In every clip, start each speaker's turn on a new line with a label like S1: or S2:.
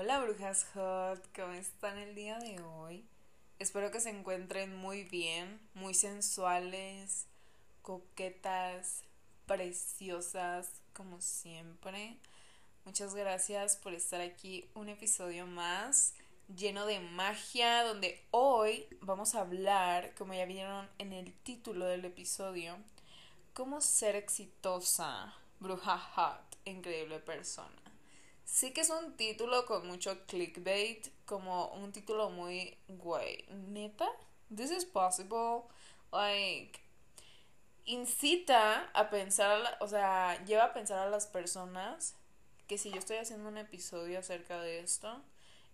S1: Hola brujas hot, ¿cómo están el día de hoy? Espero que se encuentren muy bien, muy sensuales, coquetas, preciosas, como siempre. Muchas gracias por estar aquí un episodio más lleno de magia, donde hoy vamos a hablar, como ya vieron en el título del episodio, cómo ser exitosa, bruja hot, increíble persona. Sí que es un título con mucho clickbait, como un título muy güey, neta, this is possible, like incita a pensar, o sea, lleva a pensar a las personas que si yo estoy haciendo un episodio acerca de esto,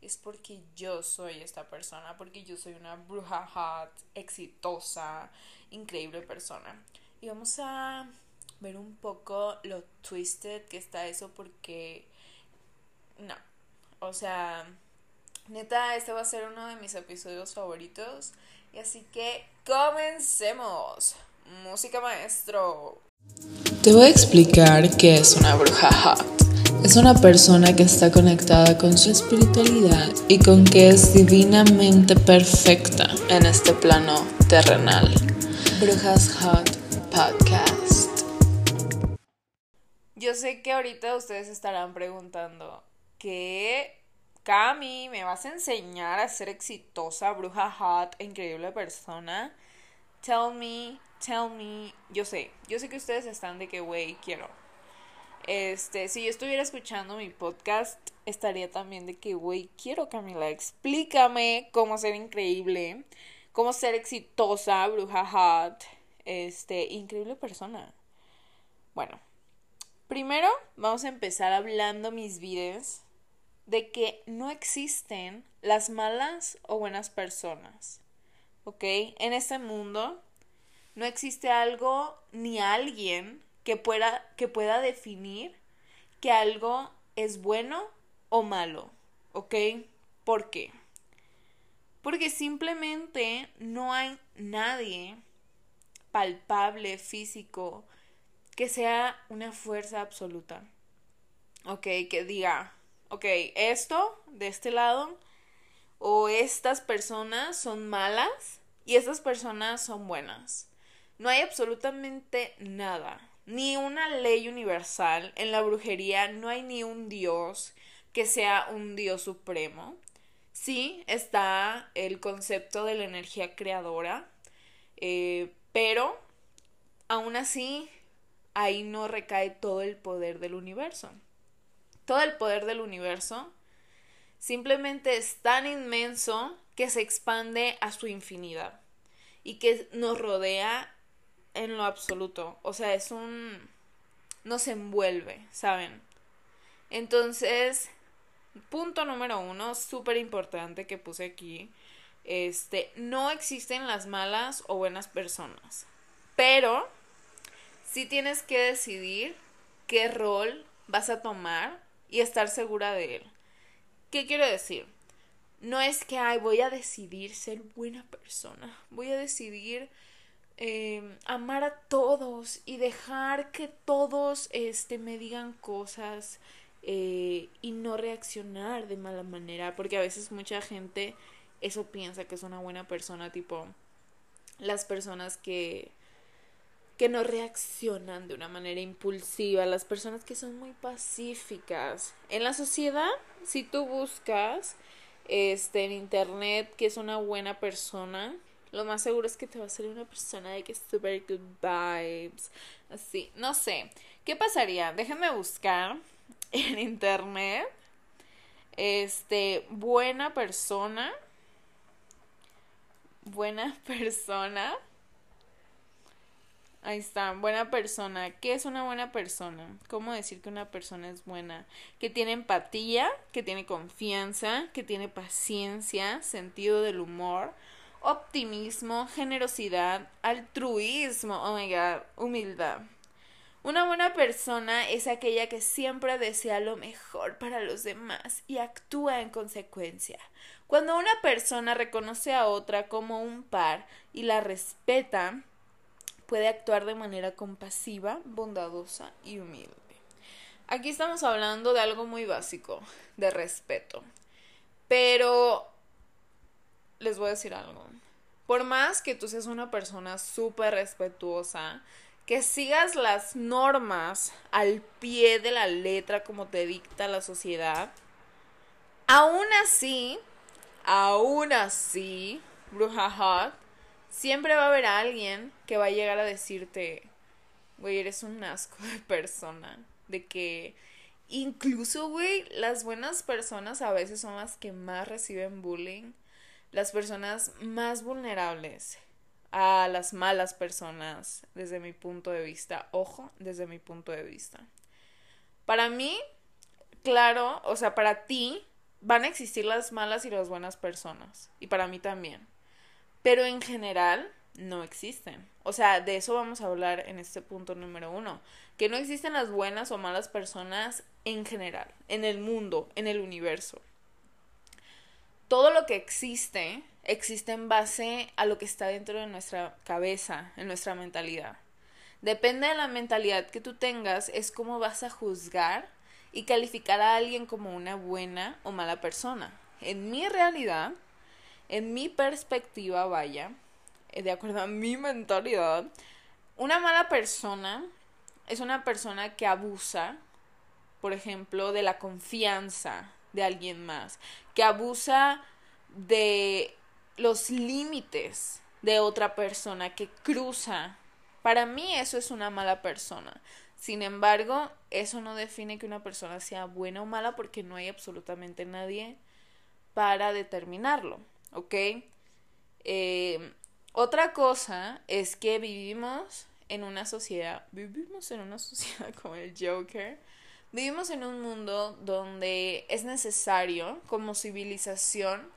S1: es porque yo soy esta persona, porque yo soy una bruja hot, exitosa, increíble persona. Y vamos a ver un poco lo twisted que está eso porque no. O sea, neta, este va a ser uno de mis episodios favoritos. Y así que comencemos. Música maestro.
S2: Te voy a explicar qué es una bruja hot. Es una persona que está conectada con su espiritualidad y con que es divinamente perfecta en este plano terrenal. Brujas Hot Podcast.
S1: Yo sé que ahorita ustedes estarán preguntando, ¿qué? Cami, ¿me vas a enseñar a ser exitosa, bruja hot, increíble persona? Tell me, tell me. Yo sé, yo sé que ustedes están de que, güey, quiero. Este, si yo estuviera escuchando mi podcast, estaría también de que, güey, quiero Camila, explícame cómo ser increíble, cómo ser exitosa, bruja hot, este, increíble persona. Bueno, primero vamos a empezar hablando mis vidas de que no existen las malas o buenas personas. ¿Ok? En este mundo no existe algo ni alguien que pueda, que pueda definir que algo es bueno o malo. ¿Ok? ¿Por qué? Porque simplemente no hay nadie palpable, físico, que sea una fuerza absoluta. ¿Ok? Que diga, ok, esto de este lado o estas personas son malas y estas personas son buenas. No hay absolutamente nada, ni una ley universal. En la brujería no hay ni un dios que sea un dios supremo. Sí está el concepto de la energía creadora, eh, pero aún así ahí no recae todo el poder del universo. Todo el poder del universo simplemente es tan inmenso que se expande a su infinidad y que nos rodea en lo absoluto. O sea, es un... nos envuelve, ¿saben? Entonces, punto número uno, súper importante que puse aquí. Este, no existen las malas o buenas personas. Pero, sí tienes que decidir qué rol vas a tomar y estar segura de él. ¿Qué quiero decir? No es que, ay, voy a decidir ser buena persona, voy a decidir eh, amar a todos y dejar que todos este, me digan cosas eh, y no reaccionar de mala manera, porque a veces mucha gente eso piensa que es una buena persona, tipo las personas que que no reaccionan de una manera impulsiva, las personas que son muy pacíficas. En la sociedad, si tú buscas este en internet que es una buena persona, lo más seguro es que te va a salir una persona de que es super good vibes, así, no sé. ¿Qué pasaría? Déjenme buscar en internet este buena persona buena persona Ahí está, buena persona. ¿Qué es una buena persona? ¿Cómo decir que una persona es buena? Que tiene empatía, que tiene confianza, que tiene paciencia, sentido del humor, optimismo, generosidad, altruismo, oh my god, humildad. Una buena persona es aquella que siempre desea lo mejor para los demás y actúa en consecuencia. Cuando una persona reconoce a otra como un par y la respeta, puede actuar de manera compasiva, bondadosa y humilde. aquí estamos hablando de algo muy básico, de respeto. Pero les voy a decir algo. Por más que tú seas una persona súper respetuosa, que sigas las normas al pie de la letra como te dicta la sociedad, aún así, aún así, bruja siempre va a haber alguien que va a llegar a decirte, güey, eres un asco de persona, de que incluso, güey, las buenas personas a veces son las que más reciben bullying, las personas más vulnerables a las malas personas desde mi punto de vista. Ojo, desde mi punto de vista. Para mí, claro, o sea, para ti van a existir las malas y las buenas personas. Y para mí también. Pero en general no existen. O sea, de eso vamos a hablar en este punto número uno. Que no existen las buenas o malas personas en general, en el mundo, en el universo. Todo lo que existe existe en base a lo que está dentro de nuestra cabeza, en nuestra mentalidad. Depende de la mentalidad que tú tengas, es cómo vas a juzgar y calificar a alguien como una buena o mala persona. En mi realidad, en mi perspectiva, vaya, eh, de acuerdo a mi mentalidad, una mala persona es una persona que abusa, por ejemplo, de la confianza de alguien más, que abusa de los límites de otra persona que cruza. Para mí eso es una mala persona. Sin embargo, eso no define que una persona sea buena o mala porque no hay absolutamente nadie para determinarlo, ¿ok? Eh, otra cosa es que vivimos en una sociedad, vivimos en una sociedad como el Joker, vivimos en un mundo donde es necesario como civilización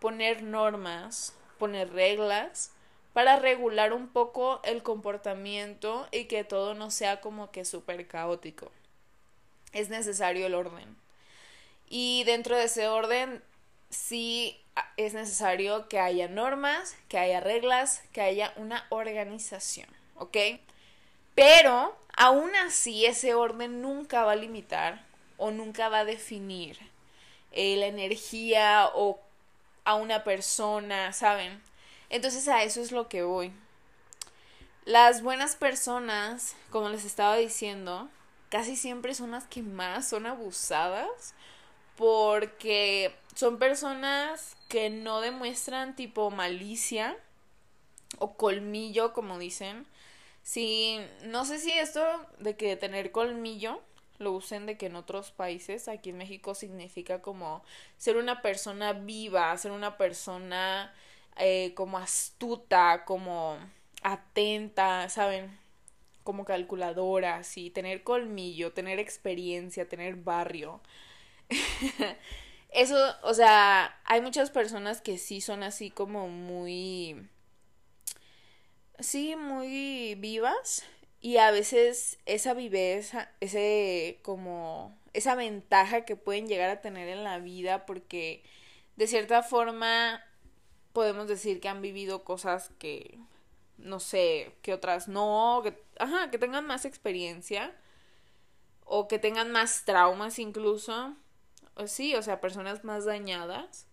S1: poner normas, poner reglas para regular un poco el comportamiento y que todo no sea como que súper caótico. Es necesario el orden. Y dentro de ese orden sí es necesario que haya normas, que haya reglas, que haya una organización, ¿ok? Pero aún así ese orden nunca va a limitar o nunca va a definir eh, la energía o a una persona, ¿saben? Entonces a eso es lo que voy. Las buenas personas, como les estaba diciendo, casi siempre son las que más son abusadas porque son personas que no demuestran tipo malicia o colmillo, como dicen. Sí, no sé si esto de que tener colmillo lo usen de que en otros países, aquí en México significa como ser una persona viva, ser una persona eh, como astuta, como atenta, ¿saben? Como calculadora, así, tener colmillo, tener experiencia, tener barrio. Eso, o sea, hay muchas personas que sí son así como muy... Sí, muy vivas y a veces esa viveza, ese como esa ventaja que pueden llegar a tener en la vida porque de cierta forma podemos decir que han vivido cosas que no sé, que otras no, que ajá, que tengan más experiencia o que tengan más traumas incluso. Sí, o sea, personas más dañadas.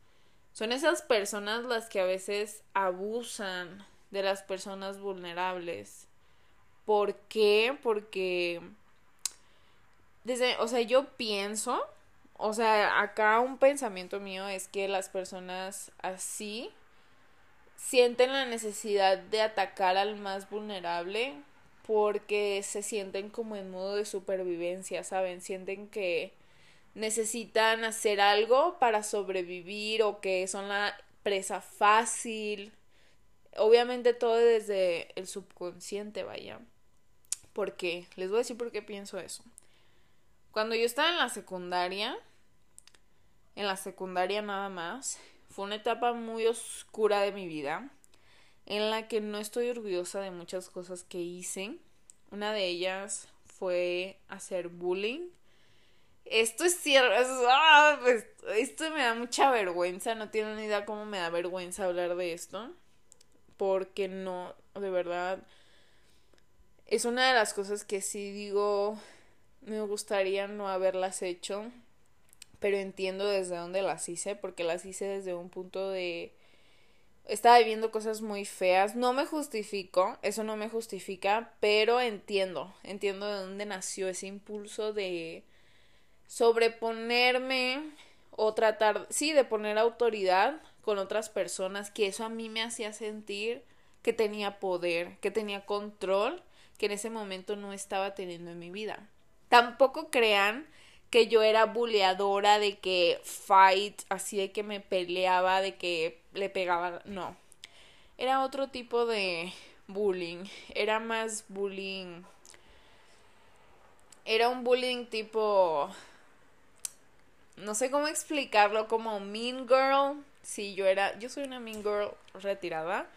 S1: Son esas personas las que a veces abusan de las personas vulnerables ¿Por qué? Porque desde, o sea, yo pienso, o sea, acá un pensamiento mío es que las personas así sienten la necesidad de atacar al más vulnerable porque se sienten como en modo de supervivencia, ¿saben? Sienten que necesitan hacer algo para sobrevivir o que son la presa fácil. Obviamente todo desde el subconsciente, vaya. ¿Por qué? Les voy a decir por qué pienso eso. Cuando yo estaba en la secundaria, en la secundaria nada más, fue una etapa muy oscura de mi vida, en la que no estoy orgullosa de muchas cosas que hice. Una de ellas fue hacer bullying. Esto es cierto, ah, pues, esto me da mucha vergüenza, no tienen ni idea cómo me da vergüenza hablar de esto, porque no, de verdad, es una de las cosas que sí digo, Me gustaría no haberlas hecho, pero entiendo desde dónde las hice, porque las hice desde un punto de... Estaba viviendo cosas muy feas. No me justifico, eso no me justifica, pero entiendo, entiendo de dónde nació ese impulso de sobreponerme o tratar, sí, de poner autoridad con otras personas, que eso a mí me hacía sentir que tenía poder, que tenía control, que en ese momento no estaba teniendo en mi vida. Tampoco crean que yo era buleadora de que fight, así de que me peleaba, de que le pegaba, no. Era otro tipo de bullying, era más bullying. Era un bullying tipo no sé cómo explicarlo, como Mean Girl. Sí, yo era, yo soy una Mean Girl retirada.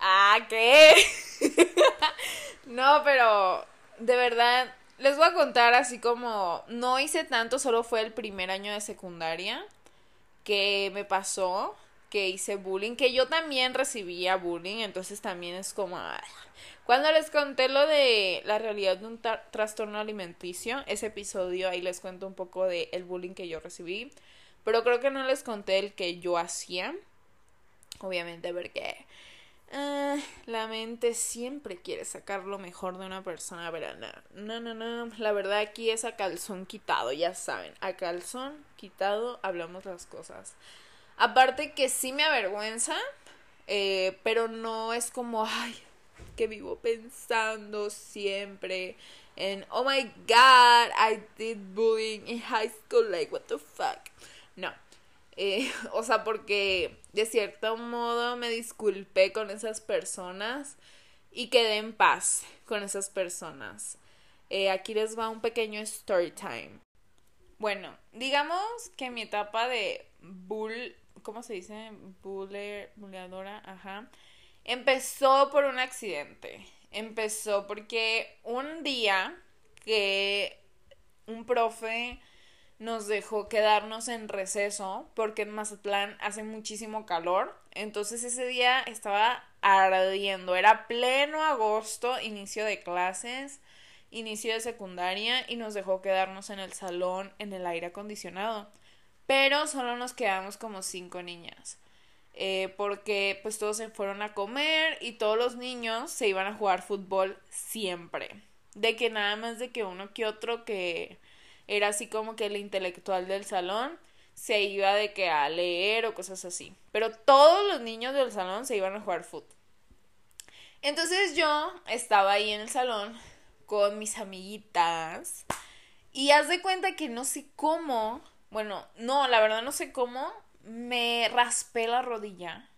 S1: Ah, ¿qué? no, pero de verdad, les voy a contar así como, no hice tanto, solo fue el primer año de secundaria que me pasó, que hice bullying, que yo también recibía bullying, entonces también es como, cuando les conté lo de la realidad de un trastorno alimenticio, ese episodio ahí les cuento un poco de el bullying que yo recibí, pero creo que no les conté el que yo hacía. Obviamente porque uh, la mente siempre quiere sacar lo mejor de una persona, pero no, no, no, no, la verdad aquí es a calzón quitado, ya saben, a calzón quitado hablamos las cosas. Aparte que sí me avergüenza, eh, pero no es como, ay, que vivo pensando siempre en, oh my god, I did bullying in high school, like, what the fuck. No. Eh, o sea, porque de cierto modo me disculpé con esas personas y quedé en paz con esas personas. Eh, aquí les va un pequeño story time. Bueno, digamos que mi etapa de bull, ¿cómo se dice? Buller, bulleadora, ajá Empezó por un accidente. Empezó porque un día que un profe nos dejó quedarnos en receso porque en Mazatlán hace muchísimo calor. Entonces ese día estaba ardiendo. Era pleno agosto, inicio de clases, inicio de secundaria y nos dejó quedarnos en el salón en el aire acondicionado. Pero solo nos quedamos como cinco niñas. Eh, porque pues todos se fueron a comer y todos los niños se iban a jugar fútbol siempre. De que nada más de que uno que otro que era así como que el intelectual del salón se iba de que a leer o cosas así. Pero todos los niños del salón se iban a jugar fútbol. Entonces yo estaba ahí en el salón con mis amiguitas y haz de cuenta que no sé cómo, bueno, no, la verdad no sé cómo, me raspé la rodilla.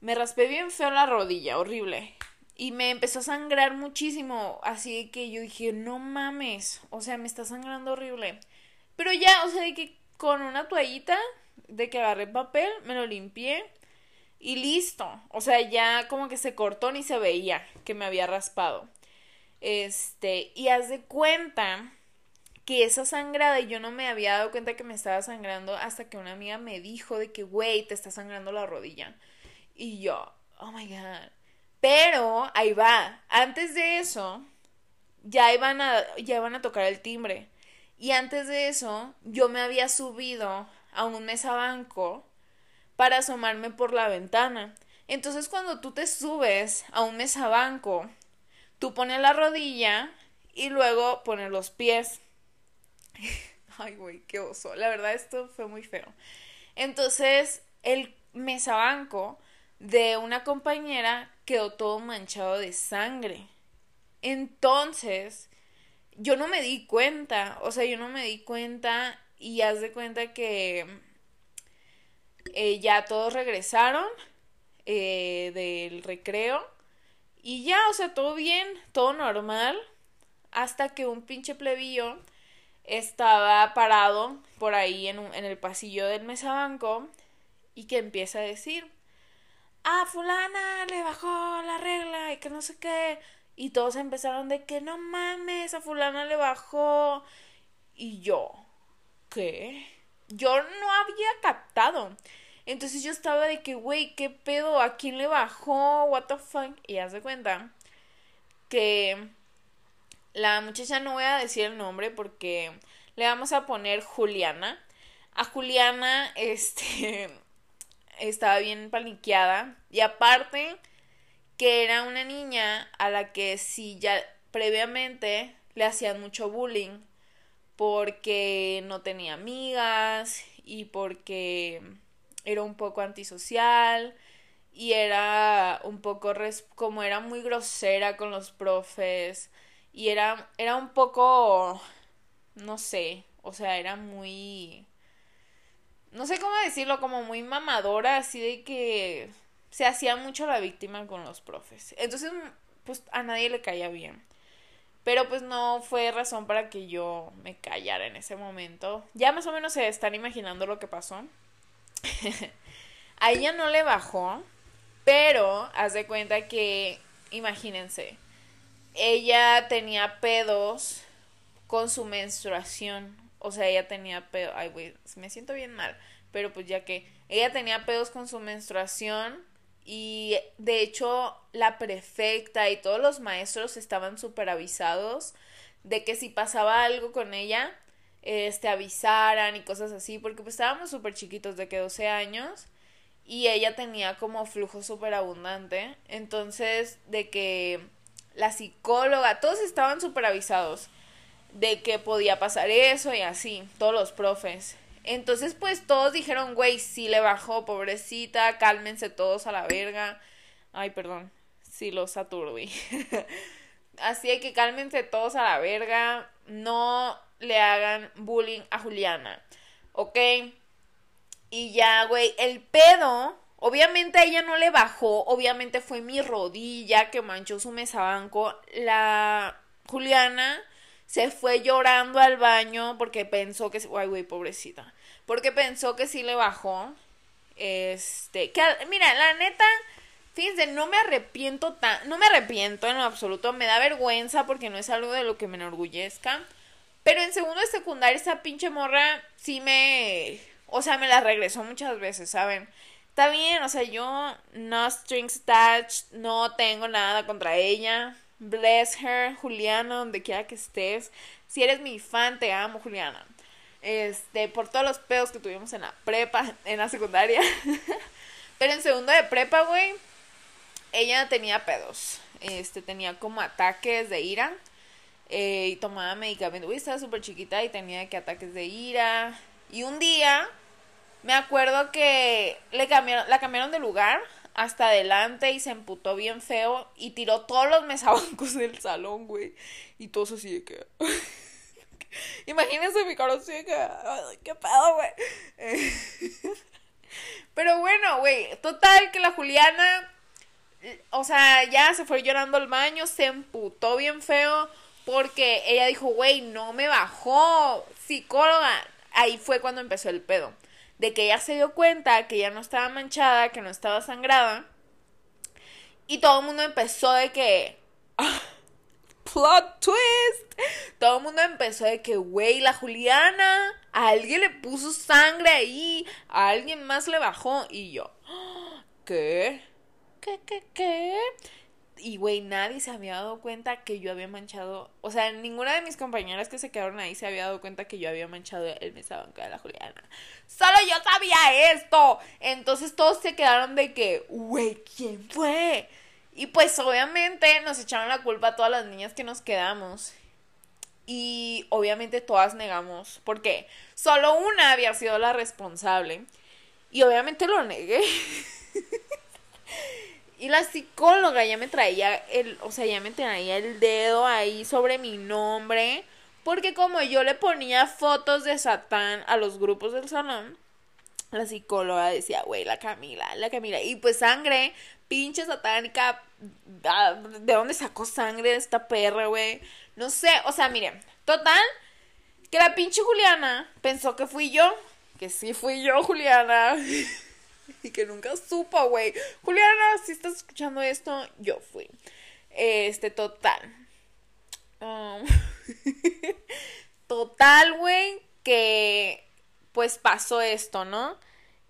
S1: Me raspé bien feo la rodilla, horrible. Y me empezó a sangrar muchísimo. Así que yo dije, no mames. O sea, me está sangrando horrible. Pero ya, o sea, de que con una toallita, de que agarré papel, me lo limpié. Y listo. O sea, ya como que se cortó ni se veía que me había raspado. Este, y haz de cuenta que esa sangrada y yo no me había dado cuenta que me estaba sangrando hasta que una amiga me dijo de que, güey, te está sangrando la rodilla. Y yo, oh my god. Pero ahí va, antes de eso, ya iban a, ya iban a tocar el timbre. Y antes de eso, yo me había subido a un mesabanco para asomarme por la ventana. Entonces, cuando tú te subes a un mesabanco, tú pones la rodilla y luego pones los pies. Ay, güey, qué oso. La verdad, esto fue muy feo. Entonces, el mesabanco de una compañera quedó todo manchado de sangre. Entonces, yo no me di cuenta, o sea, yo no me di cuenta y haz de cuenta que eh, ya todos regresaron eh, del recreo y ya, o sea, todo bien, todo normal, hasta que un pinche plebillo estaba parado por ahí en, en el pasillo del mesabanco y que empieza a decir, ah, fulana le bajó la regla y que no sé qué. Y todos empezaron de que no mames, a fulana le bajó. Y yo, ¿qué? Yo no había captado. Entonces yo estaba de que, güey, ¿qué pedo? ¿A quién le bajó? ¿What the fuck? Y haz de cuenta que la muchacha no voy a decir el nombre porque le vamos a poner Juliana. A Juliana, este, estaba bien paniqueada. Y aparte, que era una niña a la que sí ya previamente le hacían mucho bullying porque no tenía amigas y porque era un poco antisocial y era un poco como era muy grosera con los profes y era era un poco no sé, o sea, era muy no sé cómo decirlo, como muy mamadora, así de que se hacía mucho la víctima con los profes. Entonces, pues a nadie le caía bien. Pero pues no fue razón para que yo me callara en ese momento. Ya más o menos se están imaginando lo que pasó. a ella no le bajó, pero haz de cuenta que, imagínense, ella tenía pedos con su menstruación. O sea, ella tenía pedos. Ay, güey, me siento bien mal. Pero pues ya que ella tenía pedos con su menstruación y de hecho la prefecta y todos los maestros estaban súper avisados de que si pasaba algo con ella, este, avisaran y cosas así, porque pues estábamos súper chiquitos, de que 12 años, y ella tenía como flujo súper abundante, entonces de que la psicóloga, todos estaban súper avisados de que podía pasar eso y así, todos los profes. Entonces, pues todos dijeron, güey, sí le bajó, pobrecita, cálmense todos a la verga. Ay, perdón, sí los aturdí. Así que cálmense todos a la verga, no le hagan bullying a Juliana, ¿ok? Y ya, güey, el pedo, obviamente a ella no le bajó, obviamente fue mi rodilla que manchó su mesabanco. La Juliana se fue llorando al baño porque pensó que, ay, güey, pobrecita, porque pensó que sí le bajó. Este, que mira, la neta, fíjense, no me arrepiento tan, no me arrepiento en lo absoluto, me da vergüenza porque no es algo de lo que me enorgullezca. Pero en segundo de secundaria esa pinche morra sí me, o sea, me la regresó muchas veces, ¿saben? Está bien, o sea, yo no strings attached, no tengo nada contra ella. Bless her, Juliana, donde quiera que estés. Si eres mi fan, te amo, Juliana. Este, por todos los pedos que tuvimos en la prepa, en la secundaria. Pero en segundo de prepa, güey, ella tenía pedos. Este, tenía como ataques de ira. Eh, y tomaba medicamento. Güey, estaba súper chiquita y tenía que ataques de ira. Y un día, me acuerdo que le cambiaron, la cambiaron de lugar hasta adelante y se emputó bien feo y tiró todos los mesabancos del salón, güey. Y todos así de que... Imagínense mi cara así de que... ¿Qué pedo, güey? Pero bueno, güey. Total que la Juliana... O sea, ya se fue llorando al baño, se emputó bien feo porque ella dijo, güey, no me bajó, psicóloga. Ahí fue cuando empezó el pedo de que ella se dio cuenta que ya no estaba manchada, que no estaba sangrada. Y todo el mundo empezó de que... plot twist. Todo el mundo empezó de que, güey, la Juliana, a alguien le puso sangre ahí, a alguien más le bajó. Y yo, ¿qué? ¿Qué, qué, qué? Y, güey, nadie se había dado cuenta que yo había manchado. O sea, ninguna de mis compañeras que se quedaron ahí se había dado cuenta que yo había manchado el mesabanco de la Juliana. Solo yo sabía esto. Entonces todos se quedaron de que, güey, ¿quién fue? Y pues obviamente nos echaron la culpa a todas las niñas que nos quedamos. Y obviamente todas negamos. Porque solo una había sido la responsable. Y obviamente lo negué. y la psicóloga ya me traía el, o sea, ya me traía el dedo ahí sobre mi nombre. Porque como yo le ponía fotos de Satán a los grupos del salón, la psicóloga decía, güey, la Camila, la Camila. Y pues sangre, pinche satánica. Ah, ¿De dónde sacó sangre esta perra, güey? No sé, o sea, miren, total, que la pinche Juliana pensó que fui yo. Que sí fui yo, Juliana. y que nunca supo, güey. Juliana, si estás escuchando esto, yo fui. Este, total. Um, total, güey, que pues pasó esto, ¿no?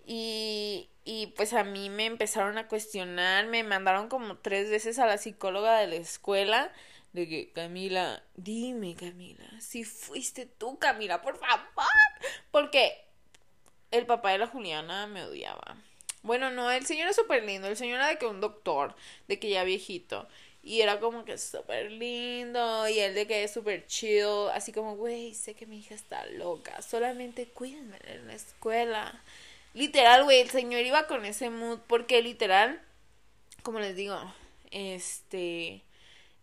S1: Y, y pues a mí me empezaron a cuestionar, me mandaron como tres veces a la psicóloga de la escuela de que Camila, dime Camila, si fuiste tú Camila, por favor, porque el papá de la Juliana me odiaba. Bueno, no, el señor es súper lindo, el señor era de que un doctor, de que ya viejito. Y era como que súper lindo. Y él de que es súper chill. Así como, güey, sé que mi hija está loca. Solamente cuídenme en la escuela. Literal, güey, el señor iba con ese mood. Porque literal, como les digo, este.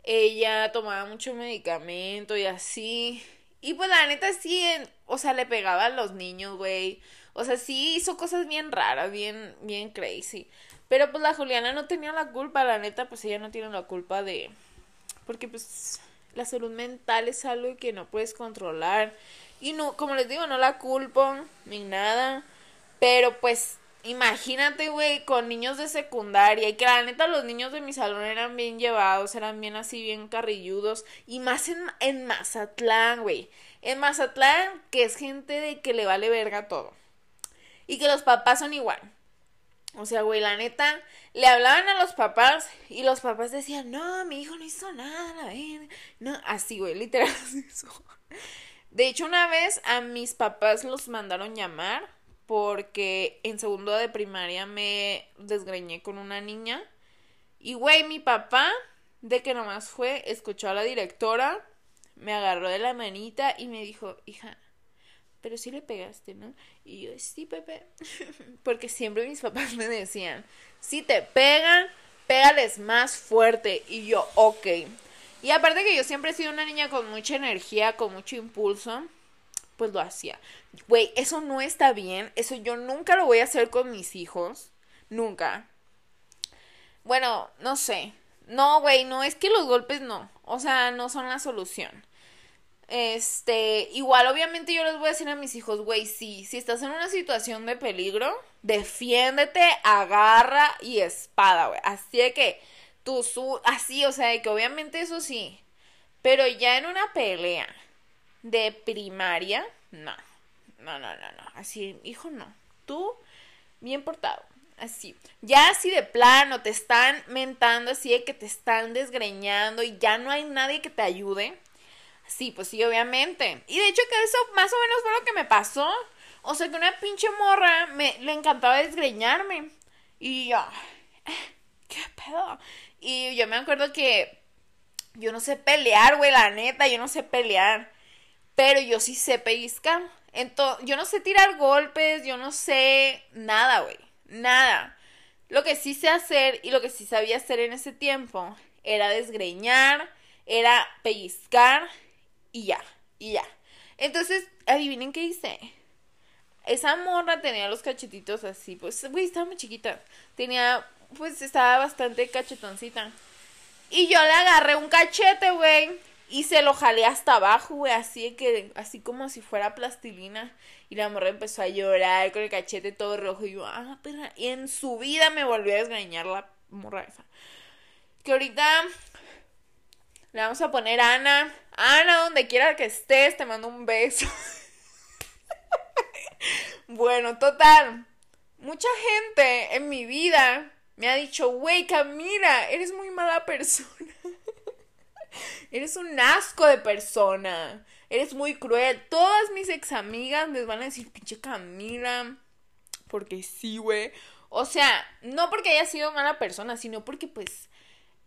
S1: Ella tomaba mucho medicamento y así. Y pues la neta sí, o sea, le pegaba a los niños, güey. O sea, sí hizo cosas bien raras, bien, bien crazy. Pero pues la Juliana no tenía la culpa, la neta, pues ella no tiene la culpa de... Porque pues la salud mental es algo que no puedes controlar. Y no, como les digo, no la culpo ni nada. Pero pues imagínate, güey, con niños de secundaria. Y que la neta los niños de mi salón eran bien llevados, eran bien así, bien carrilludos. Y más en, en Mazatlán, güey. En Mazatlán, que es gente de que le vale verga todo. Y que los papás son igual. O sea, güey, la neta, le hablaban a los papás y los papás decían, no, mi hijo no hizo nada, la No, así, güey, literal. De hecho, una vez a mis papás los mandaron llamar porque en segundo de primaria me desgreñé con una niña. Y, güey, mi papá, de que nomás fue, escuchó a la directora, me agarró de la manita y me dijo, hija, pero sí le pegaste, ¿no? Y yo, sí, Pepe. Porque siempre mis papás me decían, si te pegan, pégales más fuerte. Y yo, ok. Y aparte que yo siempre he sido una niña con mucha energía, con mucho impulso, pues lo hacía. Güey, eso no está bien. Eso yo nunca lo voy a hacer con mis hijos. Nunca. Bueno, no sé. No, güey, no, es que los golpes no. O sea, no son la solución. Este, igual obviamente yo les voy a decir a mis hijos, güey, sí, si estás en una situación de peligro, defiéndete, agarra y espada, güey. Así de que tú, así, o sea, de que obviamente eso sí, pero ya en una pelea de primaria, no, no, no, no, no, así, hijo, no, tú, bien portado. Así, ya así de plano te están mentando, así de que te están desgreñando y ya no hay nadie que te ayude Sí, pues sí, obviamente. Y de hecho que eso más o menos fue lo que me pasó. O sea que una pinche morra me le encantaba desgreñarme. Y yo, ¿qué pedo? Y yo me acuerdo que yo no sé pelear, güey, la neta, yo no sé pelear. Pero yo sí sé pellizcar. Entonces, yo no sé tirar golpes, yo no sé nada, güey. Nada. Lo que sí sé hacer y lo que sí sabía hacer en ese tiempo era desgreñar, era pellizcar y ya, y ya. Entonces, adivinen qué hice. Esa morra tenía los cachetitos así, pues, güey, estaba muy chiquita. Tenía, pues, estaba bastante cachetoncita. Y yo le agarré un cachete, güey. Y se lo jalé hasta abajo, güey, así que, así como si fuera plastilina. Y la morra empezó a llorar con el cachete todo rojo. Y yo, ah, perra. Y en su vida me volvió a desgañar la morra esa. Que ahorita le vamos a poner Ana. Ana, donde quiera que estés, te mando un beso. bueno, total. Mucha gente en mi vida me ha dicho, güey, Camila, eres muy mala persona. eres un asco de persona. Eres muy cruel. Todas mis ex amigas les van a decir, pinche Camila. Porque sí, güey. O sea, no porque haya sido mala persona, sino porque pues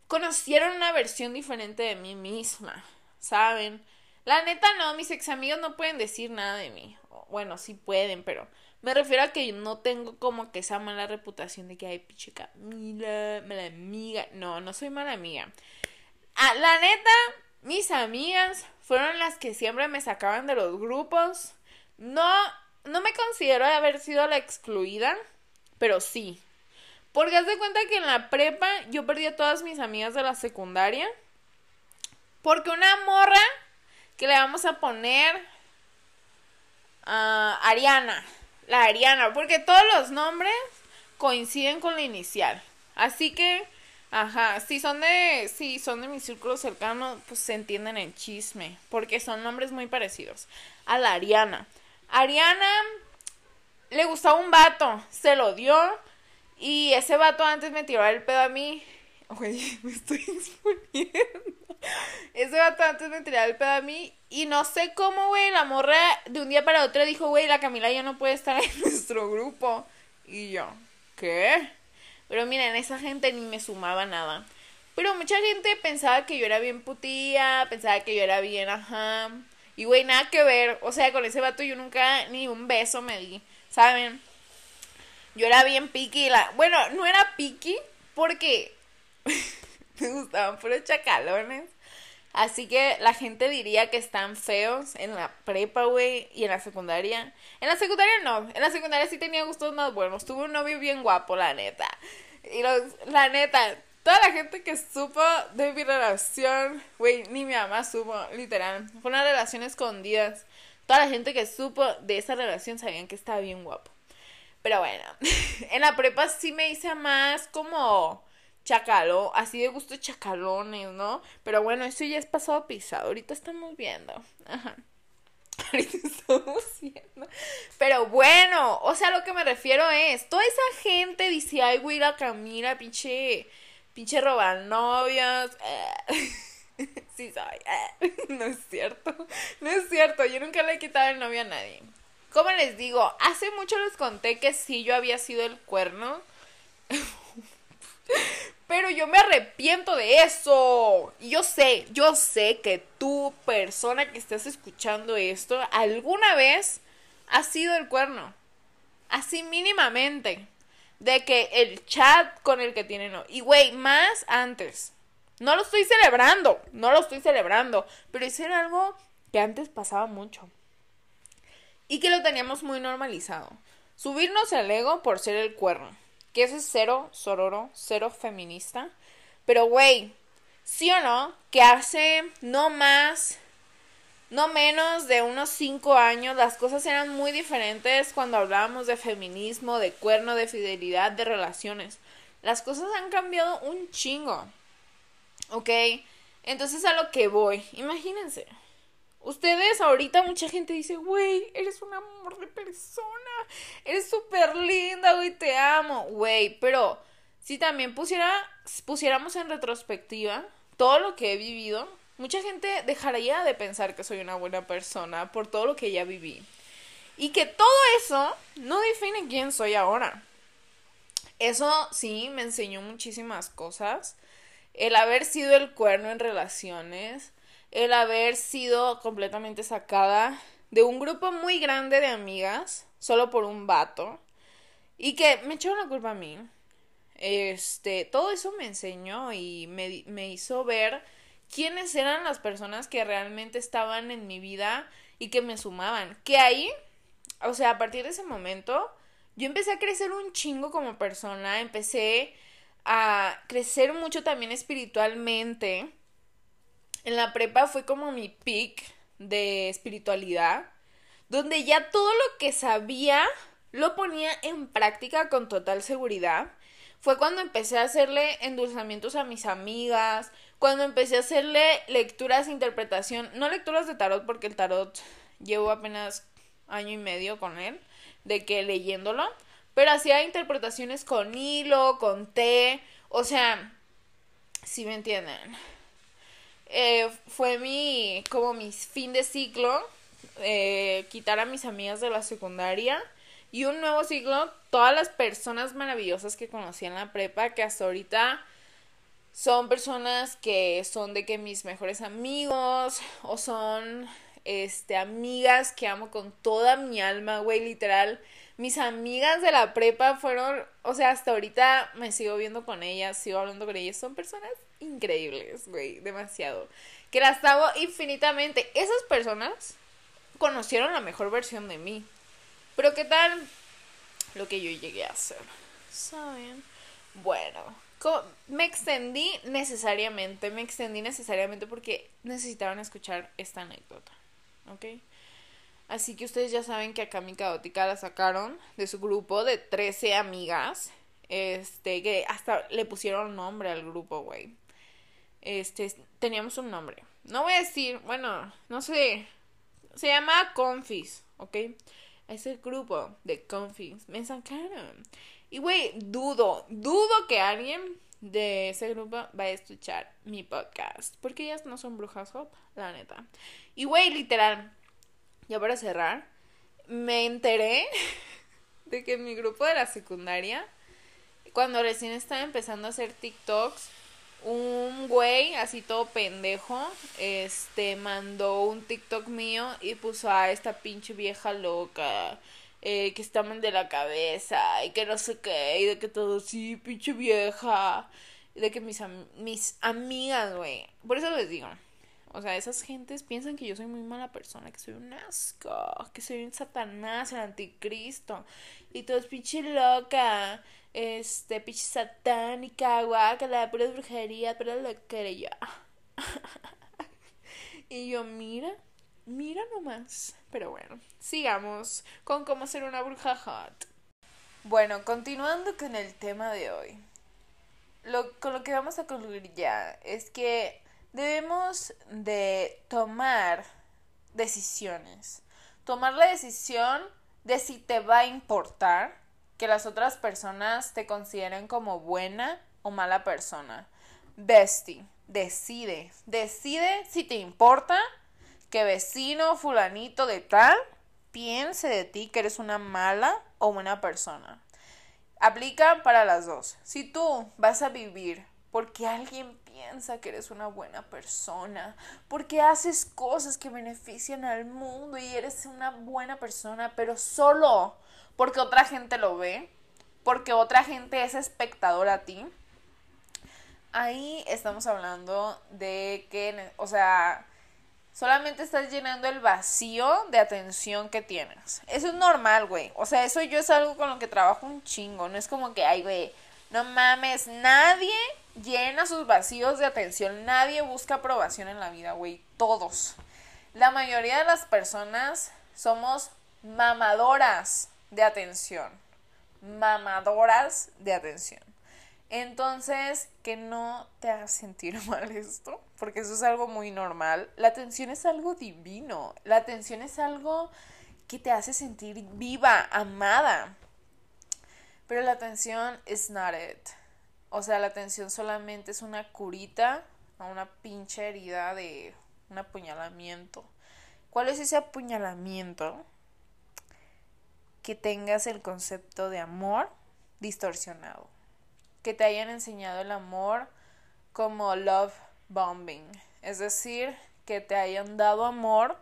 S1: conocieron una versión diferente de mí misma, ¿saben? La neta no, mis ex amigos no pueden decir nada de mí. Bueno, sí pueden, pero me refiero a que no tengo como que esa mala reputación de que hay pinche Camila, mala amiga. No, no soy mala amiga. Ah, la neta, mis amigas fueron las que siempre me sacaban de los grupos. No, no me considero haber sido la excluida, pero sí, porque haz de cuenta que en la prepa yo perdí a todas mis amigas de la secundaria. Porque una morra que le vamos a poner a Ariana. La Ariana. Porque todos los nombres coinciden con la inicial. Así que, ajá, si son de, si son de mi círculo cercano, pues se entienden el chisme. Porque son nombres muy parecidos. A la Ariana. Ariana le gustaba un vato. Se lo dio y ese vato antes me tiró el pedo a mí. Güey, me estoy exponiendo. Ese vato antes me tiraba el pedo a mí. Y no sé cómo, güey, la morra de un día para otro dijo, güey, la Camila ya no puede estar en nuestro grupo. Y yo, ¿qué? Pero miren, esa gente ni me sumaba nada. Pero mucha gente pensaba que yo era bien putía, pensaba que yo era bien, ajá. Y güey, nada que ver. O sea, con ese vato yo nunca ni un beso me di, ¿saben? Yo era bien piqui. La... Bueno, no era piqui porque me gustaban puros chacalones. Así que la gente diría que están feos en la prepa, güey, y en la secundaria. En la secundaria no, en la secundaria sí tenía gustos más buenos. Tuve un novio bien guapo, la neta. Y los, la neta, toda la gente que supo de mi relación, güey, ni mi mamá supo, literal. Fue una relación escondida. Toda la gente que supo de esa relación sabían que estaba bien guapo. Pero bueno, en la prepa sí me hice más como chacalo, así de gusto chacalones, ¿no? Pero bueno, eso ya es pasado pisado, ahorita estamos viendo. Ajá. Ahorita estamos viendo. Pero bueno, o sea, lo que me refiero es, toda esa gente dice, ay, güey, la Camila, pinche, pinche roban novios. sí soy. no es cierto. No es cierto, yo nunca le he quitado el novio a nadie. Como les digo, hace mucho les conté que sí yo había sido el cuerno. Pero yo me arrepiento de eso. Yo sé, yo sé que tú, persona que estás escuchando esto, alguna vez has sido el cuerno. Así mínimamente. De que el chat con el que tienen. Y güey, más antes. No lo estoy celebrando. No lo estoy celebrando. Pero era algo que antes pasaba mucho. Y que lo teníamos muy normalizado. Subirnos el ego por ser el cuerno que eso es cero sororo, cero feminista. Pero, güey, ¿sí o no? Que hace no más, no menos de unos cinco años las cosas eran muy diferentes cuando hablábamos de feminismo, de cuerno, de fidelidad, de relaciones. Las cosas han cambiado un chingo. ¿Ok? Entonces a lo que voy, imagínense. Ustedes ahorita mucha gente dice, güey, eres un amor de persona, eres súper linda, güey, te amo, güey, pero si también pusiera, pusiéramos en retrospectiva todo lo que he vivido, mucha gente dejaría de pensar que soy una buena persona por todo lo que ya viví. Y que todo eso no define quién soy ahora. Eso sí me enseñó muchísimas cosas. El haber sido el cuerno en relaciones, el haber sido completamente sacada de un grupo muy grande de amigas solo por un vato y que me echó la culpa a mí. Este, todo eso me enseñó y me, me hizo ver quiénes eran las personas que realmente estaban en mi vida y que me sumaban. Que ahí, o sea, a partir de ese momento, yo empecé a crecer un chingo como persona, empecé a crecer mucho también espiritualmente en la prepa fue como mi peak de espiritualidad, donde ya todo lo que sabía lo ponía en práctica con total seguridad. Fue cuando empecé a hacerle endulzamientos a mis amigas, cuando empecé a hacerle lecturas, interpretación, no lecturas de tarot porque el tarot llevo apenas año y medio con él, de que leyéndolo, pero hacía interpretaciones con hilo, con té, o sea, si me entienden. Eh, fue mi, como mi fin de ciclo, eh, quitar a mis amigas de la secundaria y un nuevo ciclo, todas las personas maravillosas que conocí en la prepa, que hasta ahorita son personas que son de que mis mejores amigos o son este amigas que amo con toda mi alma, güey, literal. Mis amigas de la prepa fueron, o sea, hasta ahorita me sigo viendo con ellas, sigo hablando con ellas, son personas increíbles, güey, demasiado. Que las amo infinitamente. Esas personas conocieron la mejor versión de mí. Pero ¿qué tal lo que yo llegué a hacer? ¿Saben? Bueno, me extendí necesariamente, me extendí necesariamente porque necesitaban escuchar esta anécdota, ¿ok? Así que ustedes ya saben que acá mi caótica la sacaron de su grupo de 13 amigas, este, que hasta le pusieron nombre al grupo, güey este, teníamos un nombre. No voy a decir, bueno, no sé. Se llama Confis, ¿ok? Es el grupo de Confis. Me sacaron. Y, güey, dudo, dudo que alguien de ese grupo va a escuchar mi podcast. Porque ellas no son brujas hop, la neta. Y güey, literal, ya para cerrar, me enteré de que mi grupo de la secundaria, cuando recién estaba empezando a hacer TikToks, un güey así todo pendejo, este, mandó un TikTok mío y puso a esta pinche vieja loca. Eh, que está mal de la cabeza y que no sé qué, y de que todo sí, pinche vieja, y de que mis, mis amigas, güey, por eso les digo, o sea, esas gentes piensan que yo soy muy mala persona, que soy un asco, que soy un satanás, el anticristo, y todo es pinche loca, este, pinche satánica, guácala, pura brujería, pura yo y yo, mira, mira nomás. Pero bueno, sigamos con cómo ser una bruja hot. Bueno, continuando con el tema de hoy. Lo, con lo que vamos a concluir ya es que debemos de tomar decisiones. Tomar la decisión de si te va a importar que las otras personas te consideren como buena o mala persona. Bestie, decide, decide si te importa que vecino fulanito de tal piense de ti que eres una mala o buena persona. Aplica para las dos. Si tú vas a vivir porque alguien piensa que eres una buena persona, porque haces cosas que benefician al mundo y eres una buena persona, pero solo porque otra gente lo ve, porque otra gente es espectador a ti, ahí estamos hablando de que, o sea, solamente estás llenando el vacío de atención que tienes. Eso es normal, güey. O sea, eso yo es algo con lo que trabajo un chingo. No es como que, ay, güey, no mames, nadie llena sus vacíos de atención. Nadie busca aprobación en la vida, güey. Todos. La mayoría de las personas somos mamadoras de atención. Mamadoras de atención. Entonces, que no te haga sentir mal esto, porque eso es algo muy normal. La atención es algo divino. La atención es algo que te hace sentir viva, amada. Pero la atención is not it. O sea, la atención solamente es una curita a una pinche herida de un apuñalamiento. ¿Cuál es ese apuñalamiento? Que tengas el concepto de amor distorsionado. Que te hayan enseñado el amor como love bombing. Es decir, que te hayan dado amor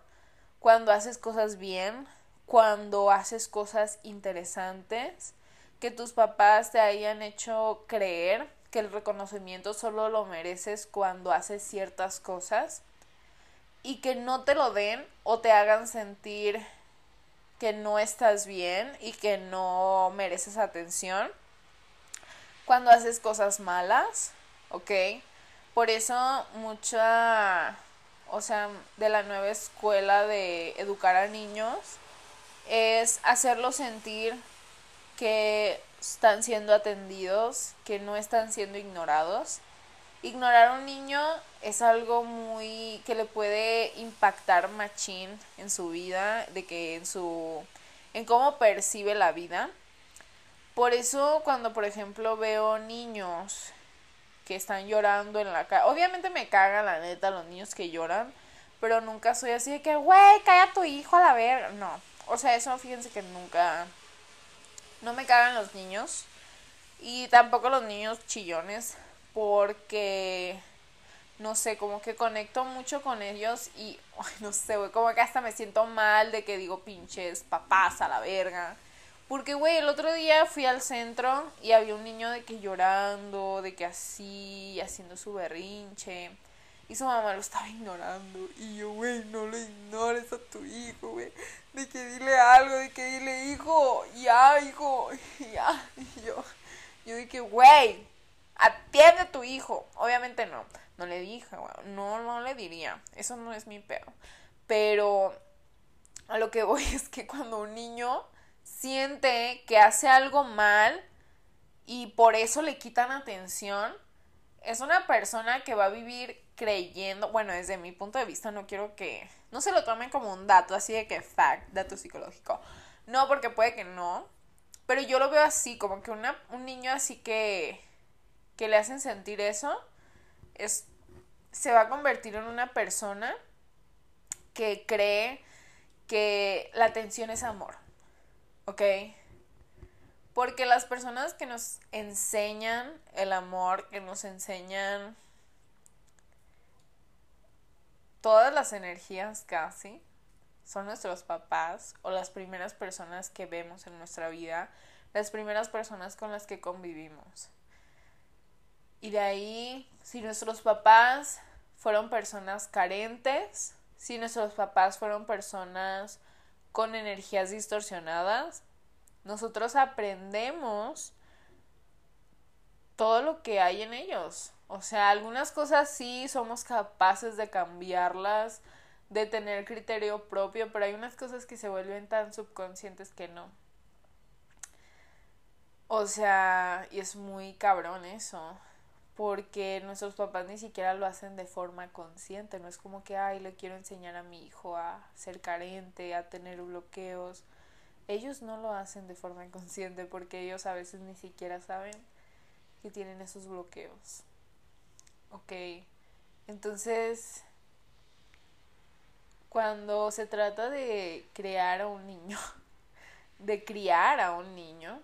S1: cuando haces cosas bien, cuando haces cosas interesantes, que tus papás te hayan hecho creer que el reconocimiento solo lo mereces cuando haces ciertas cosas y que no te lo den o te hagan sentir que no estás bien y que no mereces atención. Cuando haces cosas malas, ¿ok? Por eso mucha, o sea, de la nueva escuela de educar a niños es hacerlos sentir que están siendo atendidos, que no están siendo ignorados ignorar a un niño es algo muy que le puede impactar machín en su vida, de que en su en cómo percibe la vida. Por eso cuando por ejemplo veo niños que están llorando en la calle, obviamente me cagan la neta los niños que lloran, pero nunca soy así de que, güey, calla tu hijo a la verga. No, o sea, eso fíjense que nunca no me cagan los niños y tampoco los niños chillones porque no sé, como que conecto mucho con ellos y no sé, güey, como que hasta me siento mal de que digo pinches papás a la verga. Porque, güey, el otro día fui al centro y había un niño de que llorando, de que así, haciendo su berrinche. Y su mamá lo estaba ignorando. Y yo, güey, no lo ignores a tu hijo, güey. De que dile algo, de que dile, hijo, ya, hijo, ya. Y yo, yo dije, güey, atiende a tu hijo. Obviamente no, no le dije, no, no le diría, eso no es mi pedo. Pero a lo que voy es que cuando un niño siente que hace algo mal y por eso le quitan atención, es una persona que va a vivir creyendo, bueno, desde mi punto de vista no quiero que, no se lo tomen como un dato así de que fact, dato psicológico. No, porque puede que no, pero yo lo veo así, como que una, un niño así que que le hacen sentir eso, es, se va a convertir en una persona que cree que la atención es amor. ¿Ok? Porque las personas que nos enseñan el amor, que nos enseñan todas las energías casi, son nuestros papás o las primeras personas que vemos en nuestra vida, las primeras personas con las que convivimos. Y de ahí, si nuestros papás fueron personas carentes, si nuestros papás fueron personas con energías distorsionadas, nosotros aprendemos todo lo que hay en ellos. O sea, algunas cosas sí somos capaces de cambiarlas, de tener criterio propio, pero hay unas cosas que se vuelven tan subconscientes que no. O sea, y es muy cabrón eso, porque nuestros papás ni siquiera lo hacen de forma consciente, no es como que, ay, le quiero enseñar a mi hijo a ser carente, a tener bloqueos. Ellos no lo hacen de forma consciente porque ellos a veces ni siquiera saben que tienen esos bloqueos. Ok, entonces cuando se trata de crear a un niño, de criar a un niño,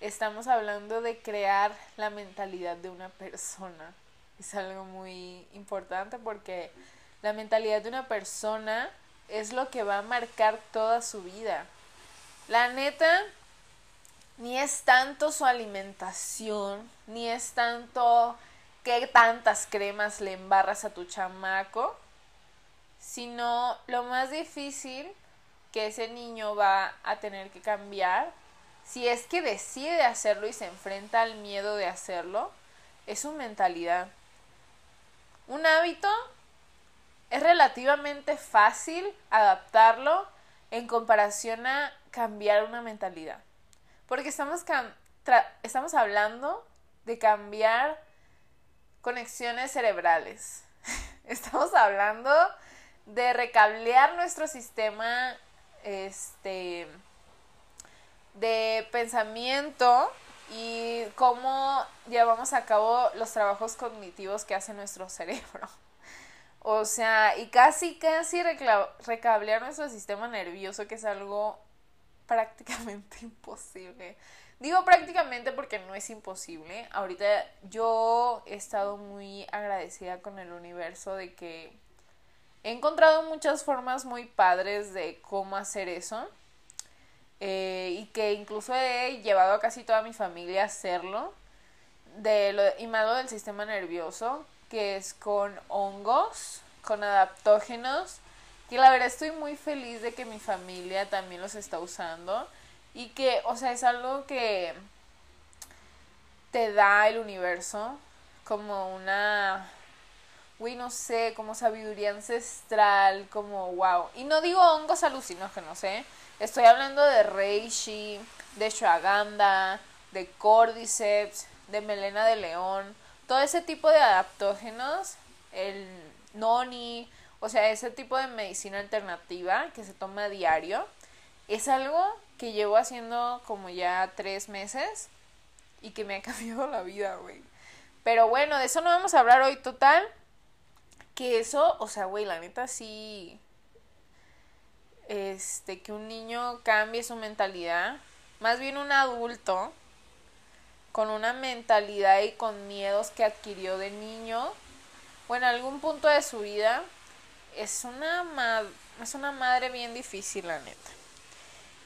S1: estamos hablando de crear la mentalidad de una persona. Es algo muy importante porque la mentalidad de una persona es lo que va a marcar toda su vida. La neta, ni es tanto su alimentación, ni es tanto qué tantas cremas le embarras a tu chamaco, sino lo más difícil que ese niño va a tener que cambiar, si es que decide hacerlo y se enfrenta al miedo de hacerlo, es su mentalidad. Un hábito es relativamente fácil adaptarlo en comparación a cambiar una mentalidad. Porque estamos, estamos hablando de cambiar conexiones cerebrales. estamos hablando de recablear nuestro sistema este de pensamiento y cómo llevamos a cabo los trabajos cognitivos que hace nuestro cerebro. O sea, y casi, casi recablear nuestro sistema nervioso, que es algo prácticamente imposible. Digo prácticamente porque no es imposible. Ahorita yo he estado muy agradecida con el universo de que He encontrado muchas formas muy padres de cómo hacer eso. Eh, y que incluso he llevado a casi toda mi familia a hacerlo. De lo, y más del sistema nervioso, que es con hongos, con adaptógenos. Que la verdad estoy muy feliz de que mi familia también los está usando. Y que, o sea, es algo que te da el universo como una güey, no sé, como sabiduría ancestral, como wow. Y no digo hongos alucinógenos, ¿eh? Estoy hablando de reishi, de shwaganda, de cordyceps, de melena de león, todo ese tipo de adaptógenos, el noni, o sea, ese tipo de medicina alternativa que se toma a diario, es algo que llevo haciendo como ya tres meses y que me ha cambiado la vida, güey. Pero bueno, de eso no vamos a hablar hoy total. Que eso, o sea, güey, la neta sí. Este, que un niño cambie su mentalidad. Más bien un adulto con una mentalidad y con miedos que adquirió de niño o en algún punto de su vida es una es una madre bien difícil la neta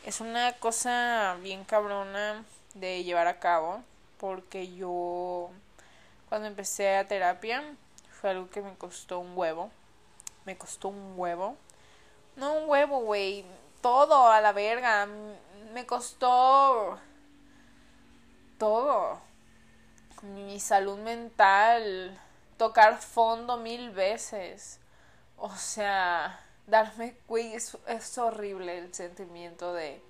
S1: es una cosa bien cabrona de llevar a cabo porque yo cuando empecé a terapia fue algo que me costó un huevo. Me costó un huevo. No un huevo, güey. Todo a la verga. Me costó todo. Mi salud mental. Tocar fondo mil veces. O sea, darme, güey, es, es horrible el sentimiento de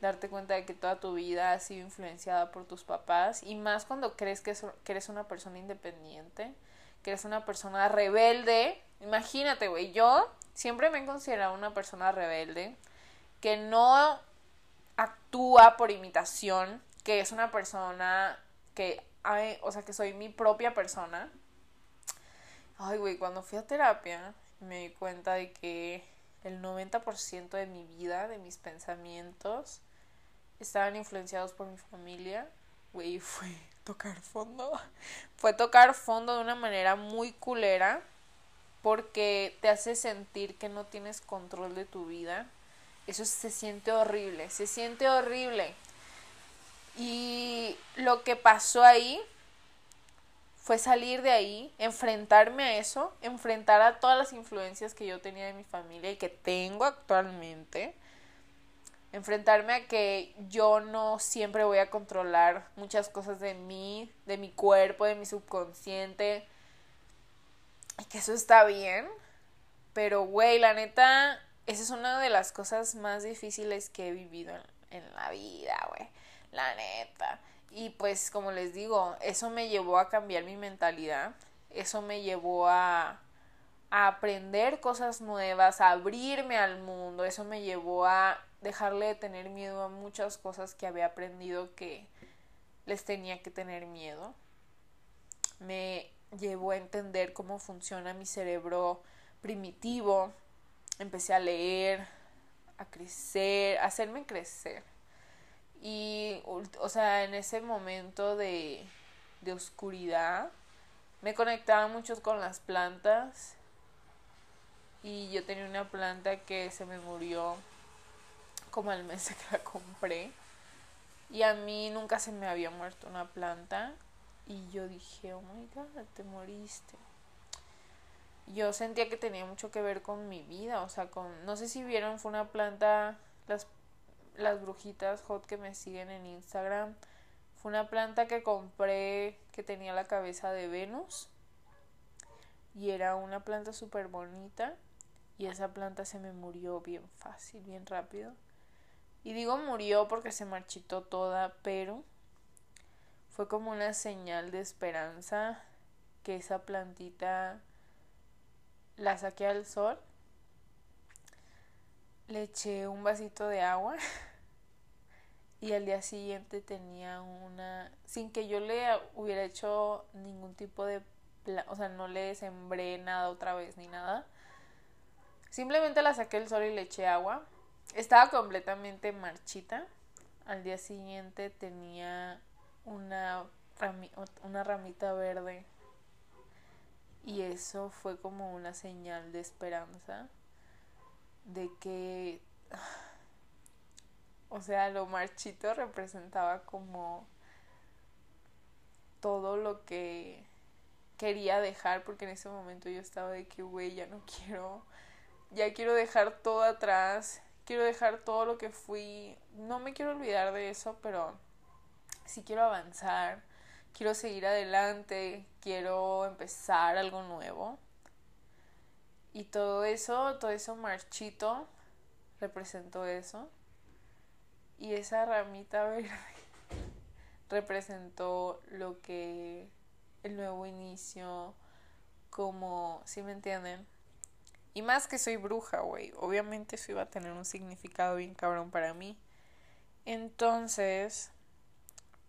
S1: darte cuenta de que toda tu vida ha sido influenciada por tus papás y más cuando crees que, eres una persona independiente que eres una persona rebelde. Imagínate, güey, yo siempre me he considerado una persona rebelde que no actúa por imitación, que es una persona que o sea, que soy mi propia persona. Ay, güey, cuando fui a terapia me di cuenta de que el 90% de mi vida, de mis pensamientos, estaban influenciados por mi familia. Güey, fue tocar fondo. Fue tocar fondo de una manera muy culera porque te hace sentir que no tienes control de tu vida. Eso se siente horrible, se siente horrible. Y lo que pasó ahí fue salir de ahí, enfrentarme a eso, enfrentar a todas las influencias que yo tenía de mi familia y que tengo actualmente. Enfrentarme a que yo no siempre voy a controlar muchas cosas de mí, de mi cuerpo, de mi subconsciente. Y que eso está bien. Pero, güey, la neta, esa es una de las cosas más difíciles que he vivido en, la vida, güey. La neta. Y pues como les digo, eso me llevó a cambiar mi mentalidad, eso me llevó a, a aprender cosas nuevas, a abrirme al mundo, eso me llevó a dejarle de tener miedo a muchas cosas que había aprendido que les tenía que tener miedo. Me llevó a entender cómo funciona mi cerebro primitivo. Empecé a leer, a crecer, a hacerme crecer. Y, o sea, en ese momento de, de oscuridad, me conectaba mucho con las plantas. Y yo tenía una planta que se me murió como el mes que la compré. Y a mí nunca se me había muerto una planta. Y yo dije, oh my god, te moriste. Yo sentía que tenía mucho que ver con mi vida. O sea, con. No sé si vieron, fue una planta. Las las brujitas hot que me siguen en Instagram. Fue una planta que compré que tenía la cabeza de Venus. Y era una planta súper bonita. Y esa planta se me murió bien fácil, bien rápido. Y digo murió porque se marchitó toda, pero fue como una señal de esperanza que esa plantita la saqué al sol le eché un vasito de agua y al día siguiente tenía una, sin que yo le hubiera hecho ningún tipo de, o sea, no le sembré nada otra vez ni nada. Simplemente la saqué del sol y le eché agua. Estaba completamente marchita. Al día siguiente tenía una, una ramita verde. Y eso fue como una señal de esperanza de que, o sea, lo marchito representaba como todo lo que quería dejar, porque en ese momento yo estaba de que, güey, ya no quiero, ya quiero dejar todo atrás, quiero dejar todo lo que fui, no me quiero olvidar de eso, pero sí quiero avanzar, quiero seguir adelante, quiero empezar algo nuevo. Y todo eso, todo eso marchito representó eso. Y esa ramita verde representó lo que el nuevo inicio, como, si me entienden? Y más que soy bruja, güey. Obviamente eso iba a tener un significado bien cabrón para mí. Entonces,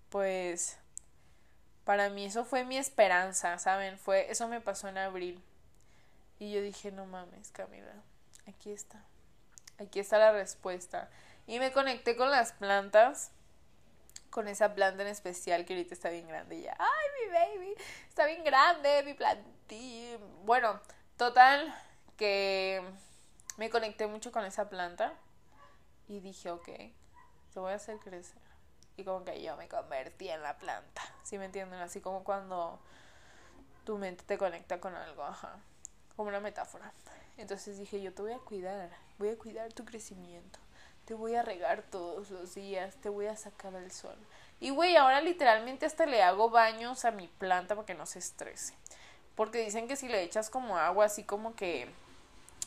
S1: pues, para mí eso fue mi esperanza, ¿saben? Fue, eso me pasó en abril. Y yo dije, no mames, Camila, aquí está. Aquí está la respuesta. Y me conecté con las plantas, con esa planta en especial que ahorita está bien grande. Y ya, ay, mi baby, está bien grande, mi plantilla. Bueno, total, que me conecté mucho con esa planta. Y dije, ok, te voy a hacer crecer. Y como que yo me convertí en la planta. ¿Sí me entienden? Así como cuando tu mente te conecta con algo, ajá como una metáfora. Entonces dije, yo te voy a cuidar, voy a cuidar tu crecimiento, te voy a regar todos los días, te voy a sacar al sol. Y güey, ahora literalmente hasta le hago baños a mi planta para que no se estrese. Porque dicen que si le echas como agua así como que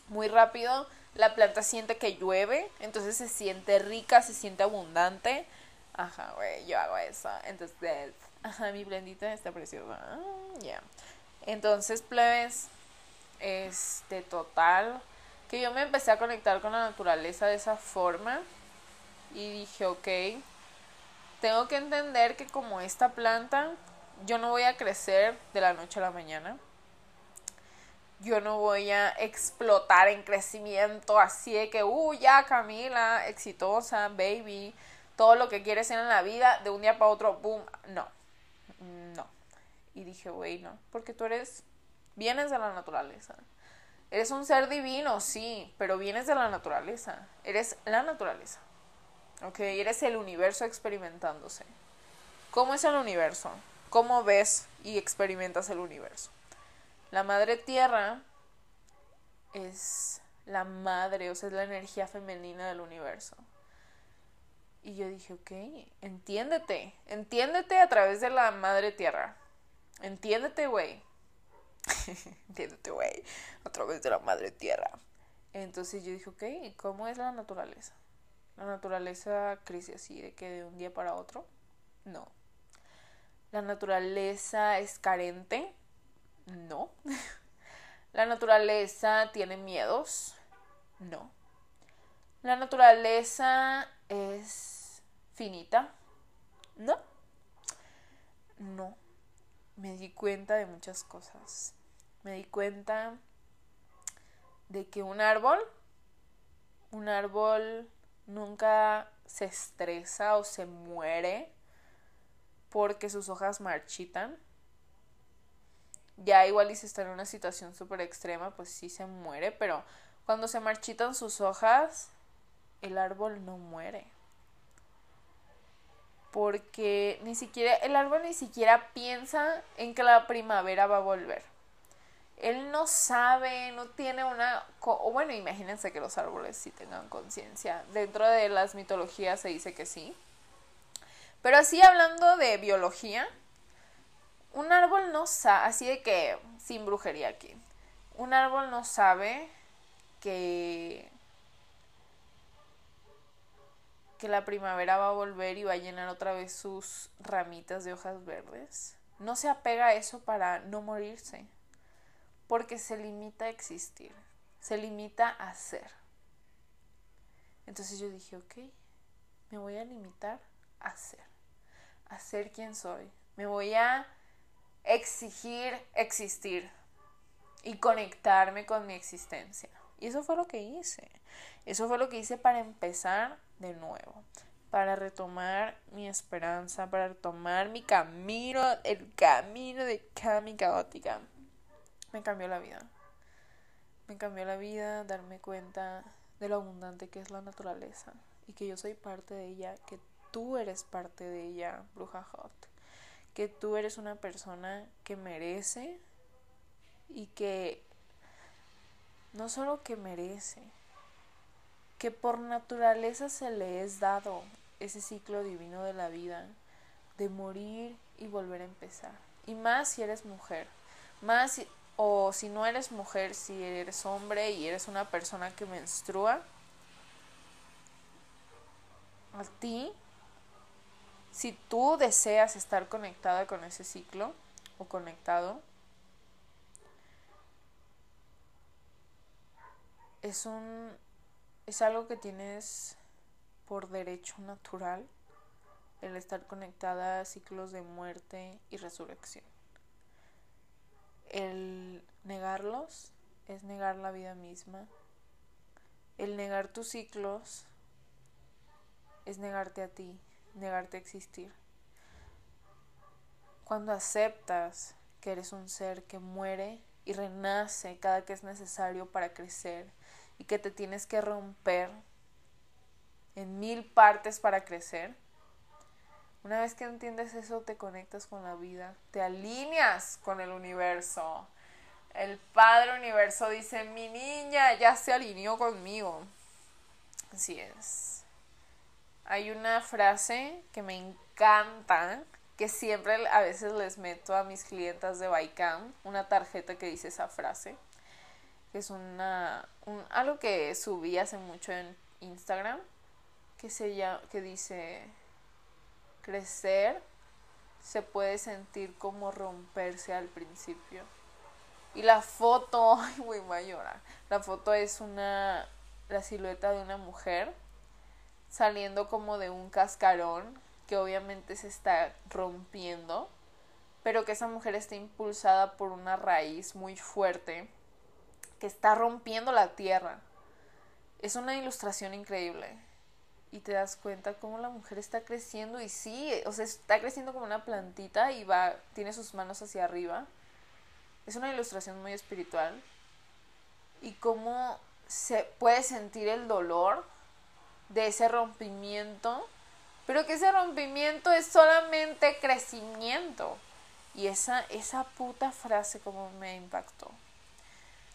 S1: muy rápido, la planta siente que llueve, entonces se siente rica, se siente abundante. Ajá, güey, yo hago eso. Entonces, ajá, mi plantita está preciosa. Ah, ya. Entonces, plebes, este total que yo me empecé a conectar con la naturaleza de esa forma y dije, ok, tengo que entender que como esta planta yo no voy a crecer de la noche a la mañana. Yo no voy a explotar en crecimiento así de que, uh, ya Camila, exitosa, baby, todo lo que quieres ser en la vida, de un día para otro, boom, no, no. Y dije, güey, no, porque tú eres, vienes de la naturaleza. Eres un ser divino, sí, pero vienes de la naturaleza. Eres la naturaleza. ¿Ok? Eres el universo experimentándose. ¿Cómo es el universo? ¿Cómo ves y experimentas el universo? La madre tierra es la madre, o sea, es la energía femenina del universo. Y yo dije, ok, entiéndete, entiéndete a través de la madre tierra. Entiéndete, güey. entiéndete, güey, a través de la madre tierra. Entonces yo dije, ok, ¿cómo es la naturaleza? La naturaleza crece así, de que de un día para otro. No. La naturaleza es carente. No. La naturaleza tiene miedos. No. La naturaleza es finita. No. No. Me di cuenta de muchas cosas. Me di cuenta de que un árbol, un árbol nunca se estresa o se muere porque sus hojas marchitan. Ya igual y si está en una situación súper extrema, pues sí se muere, pero cuando se marchitan sus hojas, el árbol no muere. Porque ni siquiera, el árbol ni siquiera piensa en que la primavera va a volver él no sabe, no tiene una... O bueno, imagínense que los árboles sí tengan conciencia. Dentro de las mitologías se dice que sí. Pero así hablando de biología, un árbol no sabe, así de que, sin brujería aquí, un árbol no sabe que que la primavera va a volver y va a llenar otra vez sus ramitas de hojas verdes. No se apega a eso para no morirse porque se limita a existir, se limita a ser. Entonces yo dije, ok, me voy a limitar a ser, a ser quien soy. Me voy a exigir existir y conectarme con mi existencia. Y eso fue lo que hice. Eso fue lo que hice para empezar de nuevo, para retomar mi esperanza, para retomar mi camino, el camino de Kami Caótica me cambió la vida. Me cambió la vida darme cuenta de lo abundante que es la naturaleza y que yo soy parte de ella, que tú eres parte de ella, bruja hot, que tú eres una persona que merece y que no solo que merece, que por naturaleza se le es dado ese ciclo divino de la vida, de morir y volver a empezar. Y más si eres mujer, más si o si no eres mujer, si eres hombre y eres una persona que menstrua, a ti, si tú deseas estar conectada con ese ciclo o conectado, es un es algo que tienes por derecho natural el estar conectada a ciclos de muerte y resurrección el negarlos es negar la vida misma. El negar tus ciclos es negarte a ti, negarte a existir. Cuando aceptas que eres un ser que muere y renace cada que es necesario para crecer y que te tienes que romper en mil partes para crecer, una vez que entiendes eso, te conectas con la vida, te alineas con el universo. El Padre Universo dice, mi niña ya se alineó conmigo. Así es. Hay una frase que me encanta, que siempre a veces les meto a mis clientas de Baikam, una tarjeta que dice esa frase. Que es una, un, algo que subí hace mucho en Instagram, que, se llama, que dice, crecer se puede sentir como romperse al principio. Y la foto, ay, voy a llorar. La foto es una, la silueta de una mujer saliendo como de un cascarón que obviamente se está rompiendo pero que esa mujer está impulsada por una raíz muy fuerte que está rompiendo la tierra. Es una ilustración increíble. Y te das cuenta cómo la mujer está creciendo y sí, o sea, está creciendo como una plantita y va, tiene sus manos hacia arriba. Es una ilustración muy espiritual. Y cómo se puede sentir el dolor de ese rompimiento, pero que ese rompimiento es solamente crecimiento. Y esa, esa puta frase como me impactó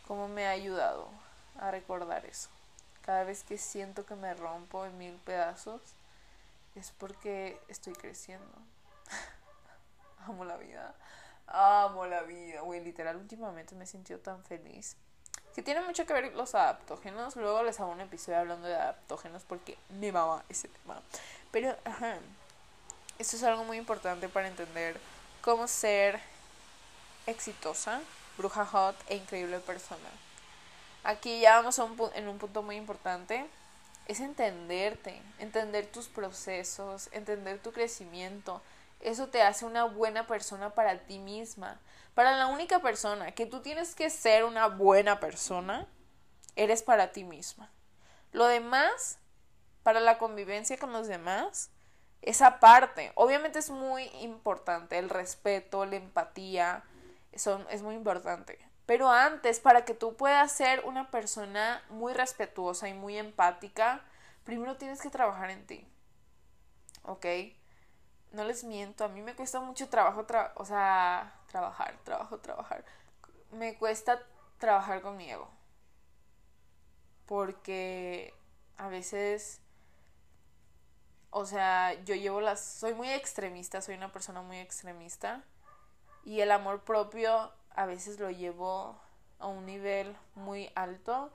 S1: cómo me ha ayudado a recordar eso. Cada vez que siento que me rompo en mil pedazos, es porque estoy creciendo. Amo la vida. Amo la vida. Güey, literal, últimamente me he sentido tan feliz. Que tiene mucho que ver los adaptógenos. Luego les hago un episodio hablando de adaptógenos porque me mama ese tema. Pero, ajá. Esto es algo muy importante para entender cómo ser exitosa bruja hot e increíble persona. Aquí ya vamos a un, en un punto muy importante. Es entenderte, entender tus procesos, entender tu crecimiento. Eso te hace una buena persona para ti misma. Para la única persona que tú tienes que ser una buena persona, eres para ti misma. Lo demás, para la convivencia con los demás, esa parte, obviamente es muy importante, el respeto, la empatía, es muy importante. Pero antes, para que tú puedas ser una persona muy respetuosa y muy empática, primero tienes que trabajar en ti. ¿Ok? No les miento, a mí me cuesta mucho trabajo, o sea, trabajar, trabajo, trabajar. Me cuesta trabajar con mi ego. Porque a veces, o sea, yo llevo las, soy muy extremista, soy una persona muy extremista y el amor propio a veces lo llevo a un nivel muy alto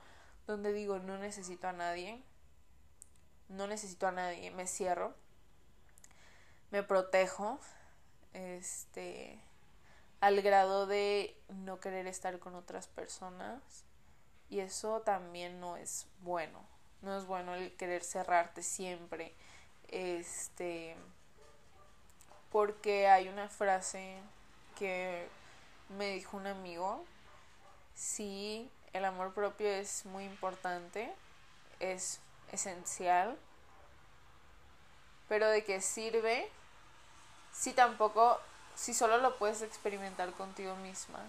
S1: donde digo no necesito a nadie, no necesito a nadie, me cierro, me protejo, este, al grado de no querer estar con otras personas y eso también no es bueno, no es bueno el querer cerrarte siempre, este, porque hay una frase que me dijo un amigo, sí, el amor propio es muy importante, es esencial, pero de qué sirve si tampoco, si solo lo puedes experimentar contigo misma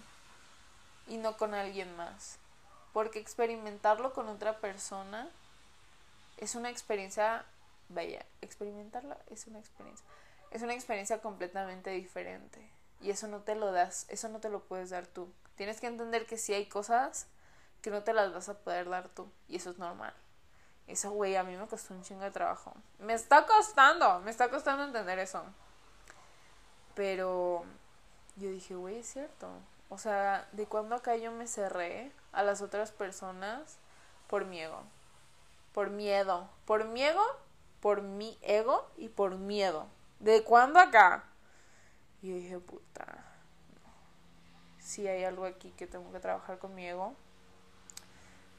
S1: y no con alguien más. Porque experimentarlo con otra persona es una experiencia, vaya, experimentarla es una experiencia, es una experiencia completamente diferente. Y eso no te lo das, eso no te lo puedes dar tú. Tienes que entender que sí hay cosas que no te las vas a poder dar tú. Y eso es normal. Eso, güey, a mí me costó un chingo de trabajo. Me está costando, me está costando entender eso. Pero yo dije, güey, es cierto. O sea, de cuando acá yo me cerré a las otras personas por miedo. Por miedo. Por miedo, por mi ego y por miedo. ¿De cuándo acá? Y yo dije, puta, si hay algo aquí que tengo que trabajar conmigo,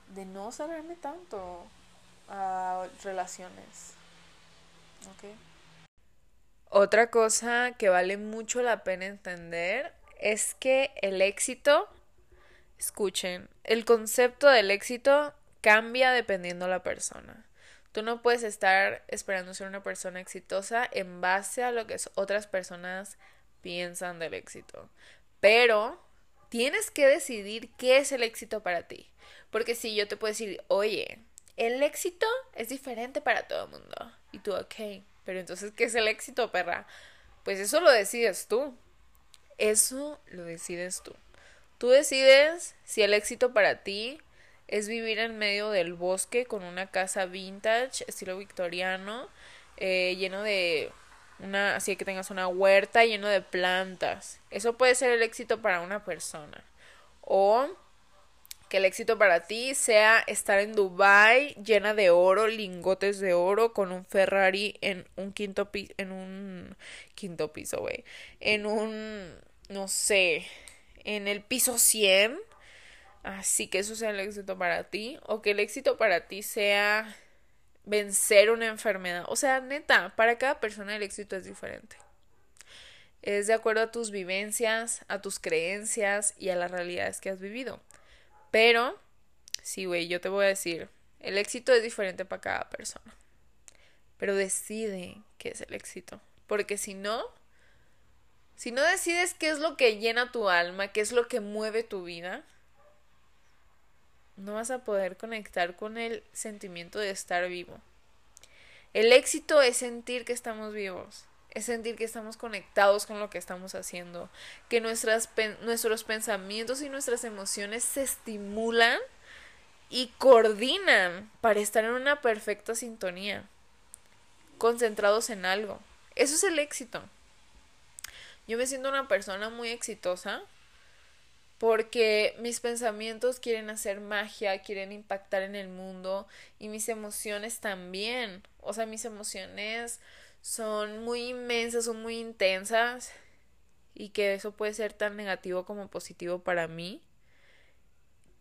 S1: de no saberme tanto a relaciones. ¿Ok? Otra cosa que vale mucho la pena entender es que el éxito, escuchen, el concepto del éxito cambia dependiendo la persona. Tú no puedes estar esperando ser una persona exitosa en base a lo que otras personas piensan del éxito. Pero tienes que decidir qué es el éxito para ti. Porque si yo te puedo decir, oye, el éxito es diferente para todo el mundo. Y tú, ok, pero entonces, ¿qué es el éxito, perra? Pues eso lo decides tú. Eso lo decides tú. Tú decides si el éxito para ti es vivir en medio del bosque con una casa vintage, estilo victoriano, eh, lleno de una, así que tengas una huerta lleno de plantas. Eso puede ser el éxito para una persona. O que el éxito para ti sea estar en Dubai llena de oro, lingotes de oro, con un Ferrari en un quinto piso, en un quinto piso, güey, en un, no sé, en el piso 100. Así que eso sea el éxito para ti. O que el éxito para ti sea vencer una enfermedad. O sea, neta, para cada persona el éxito es diferente. Es de acuerdo a tus vivencias, a tus creencias y a las realidades que has vivido. Pero, sí, güey, yo te voy a decir, el éxito es diferente para cada persona. Pero decide qué es el éxito. Porque si no, si no decides qué es lo que llena tu alma, qué es lo que mueve tu vida, no vas a poder conectar con el sentimiento de estar vivo. El éxito es sentir que estamos vivos, es sentir que estamos conectados con lo que estamos haciendo, que nuestras, nuestros pensamientos y nuestras emociones se estimulan y coordinan para estar en una perfecta sintonía, concentrados en algo. Eso es el éxito. Yo me siento una persona muy exitosa porque mis pensamientos quieren hacer magia, quieren impactar en el mundo y mis emociones también. O sea, mis emociones son muy inmensas, son muy intensas y que eso puede ser tan negativo como positivo para mí.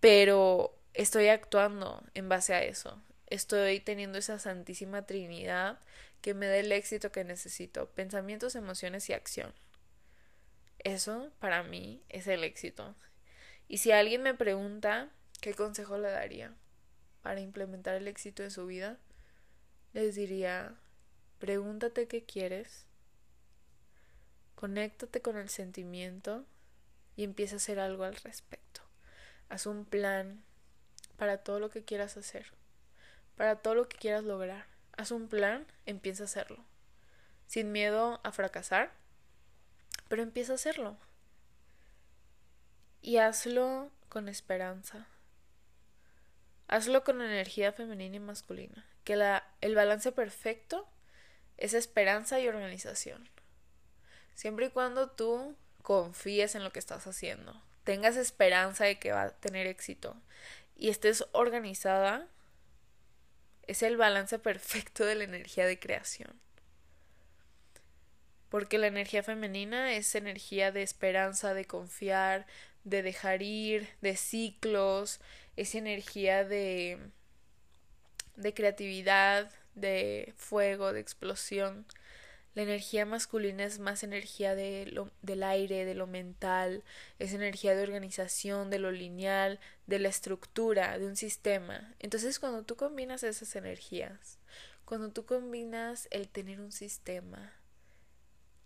S1: Pero estoy actuando en base a eso. Estoy teniendo esa santísima trinidad que me dé el éxito que necesito. Pensamientos, emociones y acción. Eso para mí es el éxito. Y si alguien me pregunta qué consejo le daría para implementar el éxito en su vida, les diría, pregúntate qué quieres, conéctate con el sentimiento y empieza a hacer algo al respecto. Haz un plan para todo lo que quieras hacer, para todo lo que quieras lograr. Haz un plan, empieza a hacerlo. Sin miedo a fracasar, pero empieza a hacerlo y hazlo con esperanza. Hazlo con energía femenina y masculina. Que la, el balance perfecto es esperanza y organización. Siempre y cuando tú confíes en lo que estás haciendo, tengas esperanza de que va a tener éxito y estés organizada, es el balance perfecto de la energía de creación. Porque la energía femenina es energía de esperanza, de confiar, de dejar ir, de ciclos, esa energía de, de creatividad, de fuego, de explosión. La energía masculina es más energía de lo, del aire, de lo mental, es energía de organización, de lo lineal, de la estructura, de un sistema. Entonces cuando tú combinas esas energías, cuando tú combinas el tener un sistema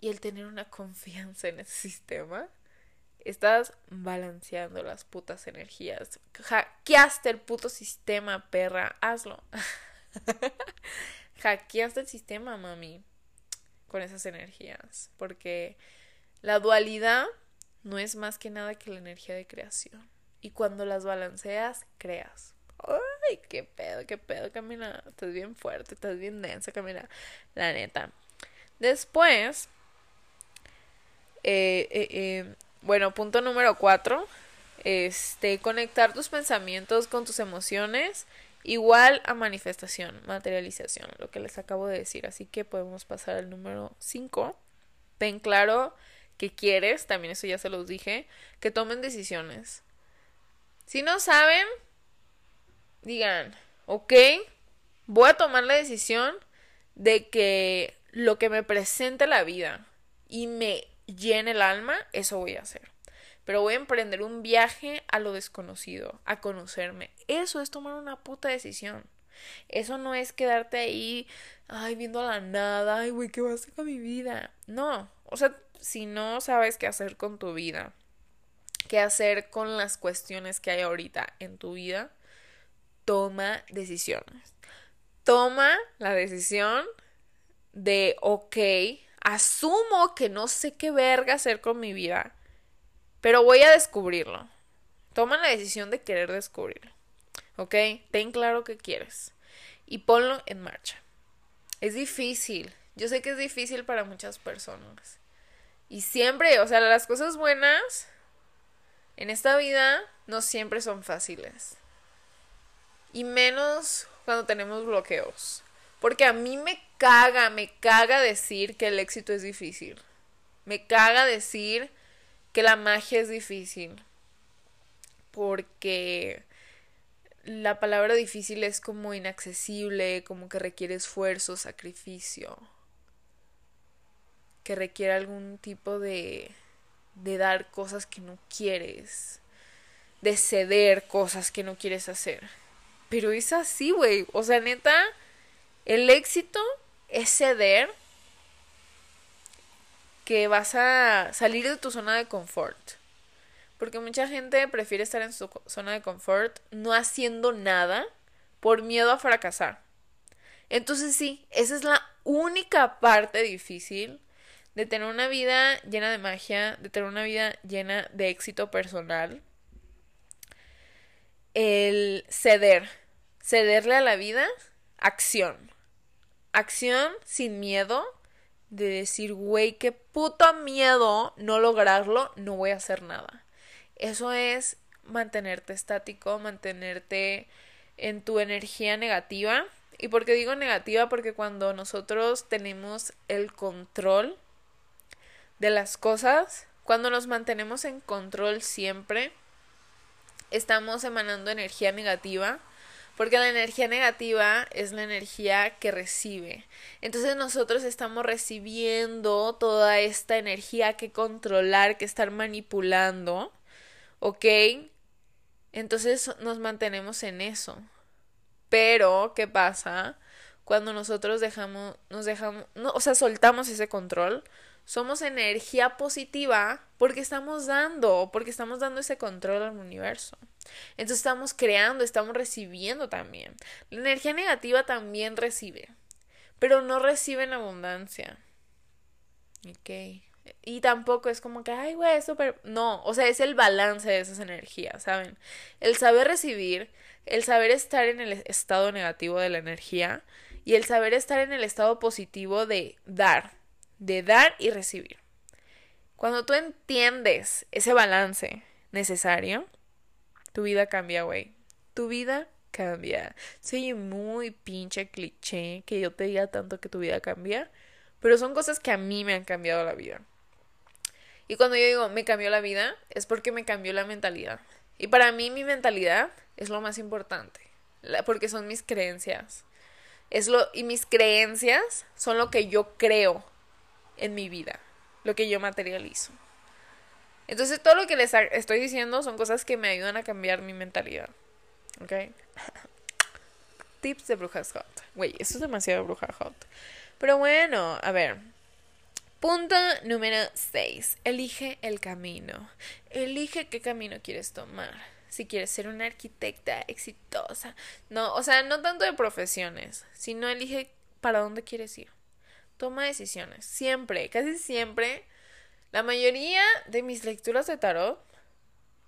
S1: y el tener una confianza en ese sistema, Estás balanceando las putas energías. Hackeaste el puto sistema, perra. Hazlo. Hackeaste el sistema, mami. Con esas energías. Porque la dualidad no es más que nada que la energía de creación. Y cuando las balanceas, creas. Ay, qué pedo, qué pedo, Camila. Estás bien fuerte, estás bien densa, Camila. La neta. Después, eh, eh, eh, bueno, punto número cuatro. Este, conectar tus pensamientos con tus emociones igual a manifestación, materialización, lo que les acabo de decir. Así que podemos pasar al número cinco. Ten claro que quieres, también eso ya se los dije, que tomen decisiones. Si no saben, digan, ok, voy a tomar la decisión de que lo que me presente la vida y me llene el alma, eso voy a hacer. Pero voy a emprender un viaje a lo desconocido, a conocerme. Eso es tomar una puta decisión. Eso no es quedarte ahí, ay, viendo a la nada, ay, güey, ¿qué va a hacer con mi vida? No, o sea, si no sabes qué hacer con tu vida, qué hacer con las cuestiones que hay ahorita en tu vida, toma decisiones. Toma la decisión de, ok, asumo que no sé qué verga hacer con mi vida, pero voy a descubrirlo. Toma la decisión de querer descubrirlo. ¿Ok? Ten claro qué quieres y ponlo en marcha. Es difícil. Yo sé que es difícil para muchas personas. Y siempre, o sea, las cosas buenas en esta vida no siempre son fáciles. Y menos cuando tenemos bloqueos. Porque a mí me caga, me caga decir que el éxito es difícil. Me caga decir que la magia es difícil. Porque la palabra difícil es como inaccesible, como que requiere esfuerzo, sacrificio. que requiere algún tipo de, de dar cosas que no quieres, de ceder cosas que no quieres hacer. Pero es así, güey. O sea, neta, el éxito es ceder que vas a salir de tu zona de confort. Porque mucha gente prefiere estar en su zona de confort no haciendo nada por miedo a fracasar. Entonces sí, esa es la única parte difícil de tener una vida llena de magia, de tener una vida llena de éxito personal. El ceder, cederle a la vida acción. Acción sin miedo de decir, güey, qué puto miedo no lograrlo, no voy a hacer nada. Eso es mantenerte estático, mantenerte en tu energía negativa. ¿Y por qué digo negativa? Porque cuando nosotros tenemos el control de las cosas, cuando nos mantenemos en control siempre, estamos emanando energía negativa porque la energía negativa es la energía que recibe. Entonces nosotros estamos recibiendo toda esta energía que controlar, que estar manipulando. ¿Ok? Entonces nos mantenemos en eso. Pero, ¿qué pasa? Cuando nosotros dejamos, nos dejamos, no, o sea, soltamos ese control, somos energía positiva porque estamos dando, porque estamos dando ese control al universo. Entonces estamos creando, estamos recibiendo también. La energía negativa también recibe, pero no recibe en abundancia. Ok. Y tampoco es como que, ay, güey, súper. No, o sea, es el balance de esas energías, ¿saben? El saber recibir, el saber estar en el estado negativo de la energía y el saber estar en el estado positivo de dar, de dar y recibir. Cuando tú entiendes ese balance necesario, tu vida cambia, güey. Tu vida cambia. Soy muy pinche cliché que yo te diga tanto que tu vida cambia, pero son cosas que a mí me han cambiado la vida. Y cuando yo digo me cambió la vida, es porque me cambió la mentalidad. Y para mí mi mentalidad es lo más importante, porque son mis creencias. Es lo y mis creencias son lo que yo creo en mi vida, lo que yo materializo. Entonces todo lo que les estoy diciendo son cosas que me ayudan a cambiar mi mentalidad. ¿Ok? Tips de brujas hot. Güey, eso es demasiado bruja hot. Pero bueno, a ver. Punto número 6. Elige el camino. Elige qué camino quieres tomar. Si quieres ser una arquitecta exitosa. No, o sea, no tanto de profesiones, sino elige para dónde quieres ir. Toma decisiones. Siempre, casi siempre la mayoría de mis lecturas de tarot,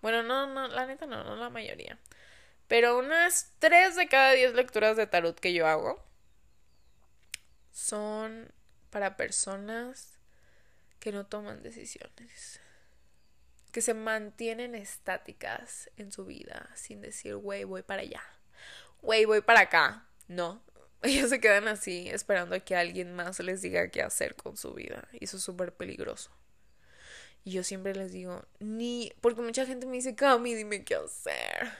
S1: bueno, no, no, la neta no, no la mayoría, pero unas 3 de cada 10 lecturas de tarot que yo hago son para personas que no toman decisiones, que se mantienen estáticas en su vida sin decir, güey, voy para allá, güey, voy para acá. No, ellos se quedan así esperando a que alguien más les diga qué hacer con su vida y eso es súper peligroso. Y yo siempre les digo, ni, porque mucha gente me dice, Cami, dime qué hacer.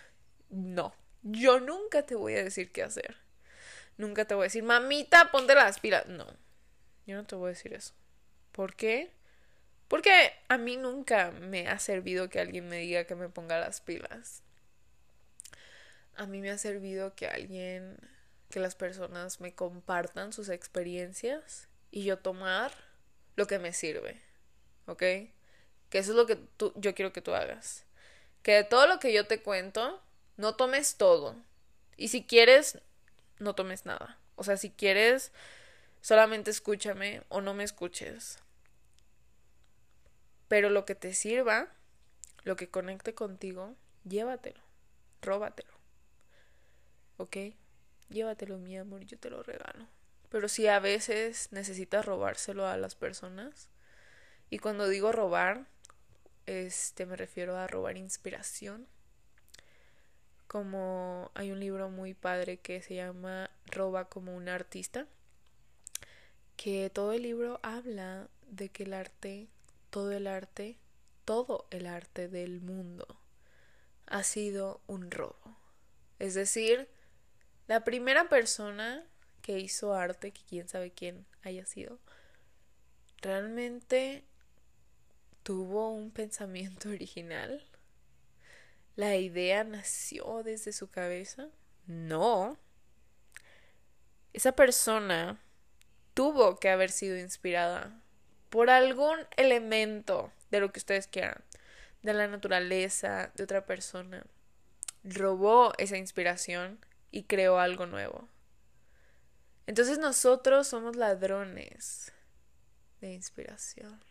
S1: No, yo nunca te voy a decir qué hacer. Nunca te voy a decir, mamita, ponte las pilas. No, yo no te voy a decir eso. ¿Por qué? Porque a mí nunca me ha servido que alguien me diga que me ponga las pilas. A mí me ha servido que alguien, que las personas me compartan sus experiencias y yo tomar lo que me sirve. ¿Ok? Que eso es lo que tú, yo quiero que tú hagas. Que de todo lo que yo te cuento, no tomes todo. Y si quieres, no tomes nada. O sea, si quieres, solamente escúchame o no me escuches. Pero lo que te sirva, lo que conecte contigo, llévatelo. Róbatelo. ¿Ok? Llévatelo, mi amor, yo te lo regalo. Pero si a veces necesitas robárselo a las personas, y cuando digo robar, este me refiero a robar inspiración. Como hay un libro muy padre que se llama Roba como un artista, que todo el libro habla de que el arte, todo el arte, todo el arte del mundo ha sido un robo. Es decir, la primera persona que hizo arte, que quién sabe quién haya sido, ¿realmente tuvo un pensamiento original? ¿La idea nació desde su cabeza? No. Esa persona tuvo que haber sido inspirada por algún elemento de lo que ustedes quieran, de la naturaleza, de otra persona. Robó esa inspiración y creó algo nuevo. Entonces nosotros somos ladrones de inspiración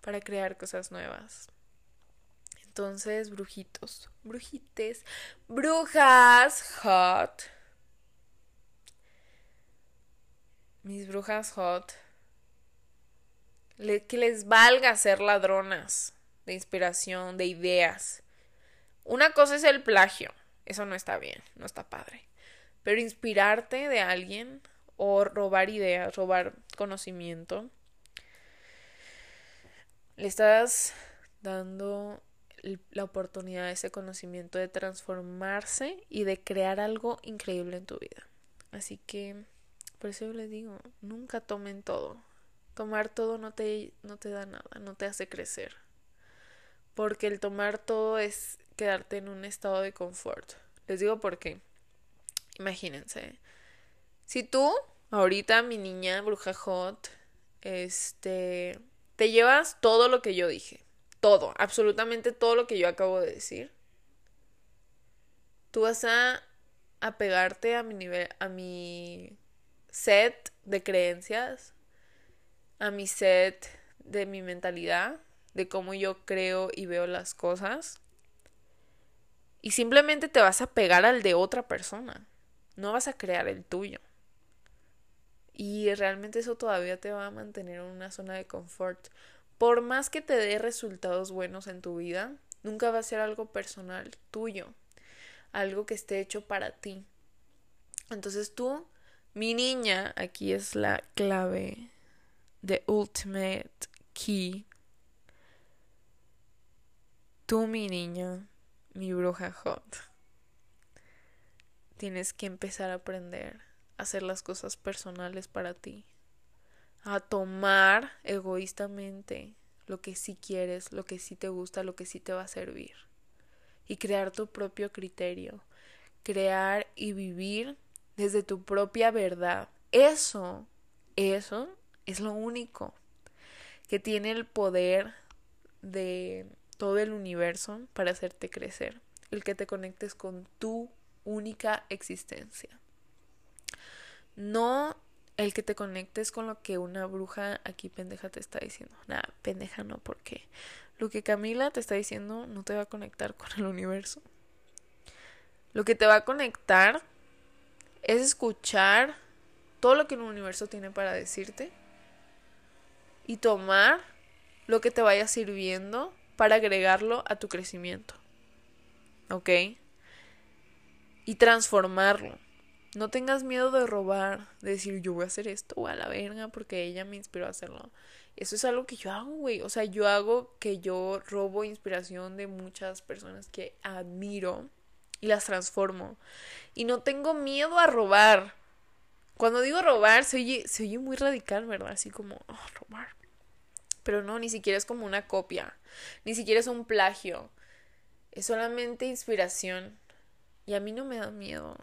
S1: para crear cosas nuevas. Entonces, brujitos, brujites, brujas hot. Mis brujas hot. que les valga ser ladronas de inspiración, de ideas. Una cosa es el plagio. Eso no está bien, no está padre. Pero inspirarte de alguien o robar ideas, robar conocimiento, le estás dando la oportunidad de ese conocimiento de transformarse y de crear algo increíble en tu vida. Así que, por eso yo les digo, nunca tomen todo. Tomar todo no te, no te da nada, no te hace crecer. Porque el tomar todo es quedarte en un estado de confort. Les digo por qué. Imagínense. Si tú, ahorita mi niña bruja hot, este, te llevas todo lo que yo dije. Todo, absolutamente todo lo que yo acabo de decir. Tú vas a apegarte a mi nivel, a mi set de creencias, a mi set de mi mentalidad, de cómo yo creo y veo las cosas. Y simplemente te vas a pegar al de otra persona. No vas a crear el tuyo. Y realmente eso todavía te va a mantener en una zona de confort. Por más que te dé resultados buenos en tu vida, nunca va a ser algo personal tuyo. Algo que esté hecho para ti. Entonces tú, mi niña, aquí es la clave de Ultimate Key. Tú, mi niña, mi bruja hot. Tienes que empezar a aprender a hacer las cosas personales para ti. A tomar egoístamente lo que sí quieres, lo que sí te gusta, lo que sí te va a servir. Y crear tu propio criterio. Crear y vivir desde tu propia verdad. Eso, eso es lo único que tiene el poder de todo el universo para hacerte crecer, el que te conectes con tu única existencia. No el que te conectes con lo que una bruja aquí pendeja te está diciendo. Nada, pendeja no, porque lo que Camila te está diciendo no te va a conectar con el universo. Lo que te va a conectar es escuchar todo lo que el universo tiene para decirte y tomar lo que te vaya sirviendo para agregarlo a tu crecimiento. ¿Ok? Y transformarlo. No tengas miedo de robar, de decir yo voy a hacer esto o a la verga porque ella me inspiró a hacerlo. Eso es algo que yo hago, güey. O sea, yo hago que yo robo inspiración de muchas personas que admiro y las transformo. Y no tengo miedo a robar. Cuando digo robar, se oye, se oye muy radical, ¿verdad? Así como, oh, robar. Pero no, ni siquiera es como una copia, ni siquiera es un plagio. Es solamente inspiración. Y a mí no me da miedo.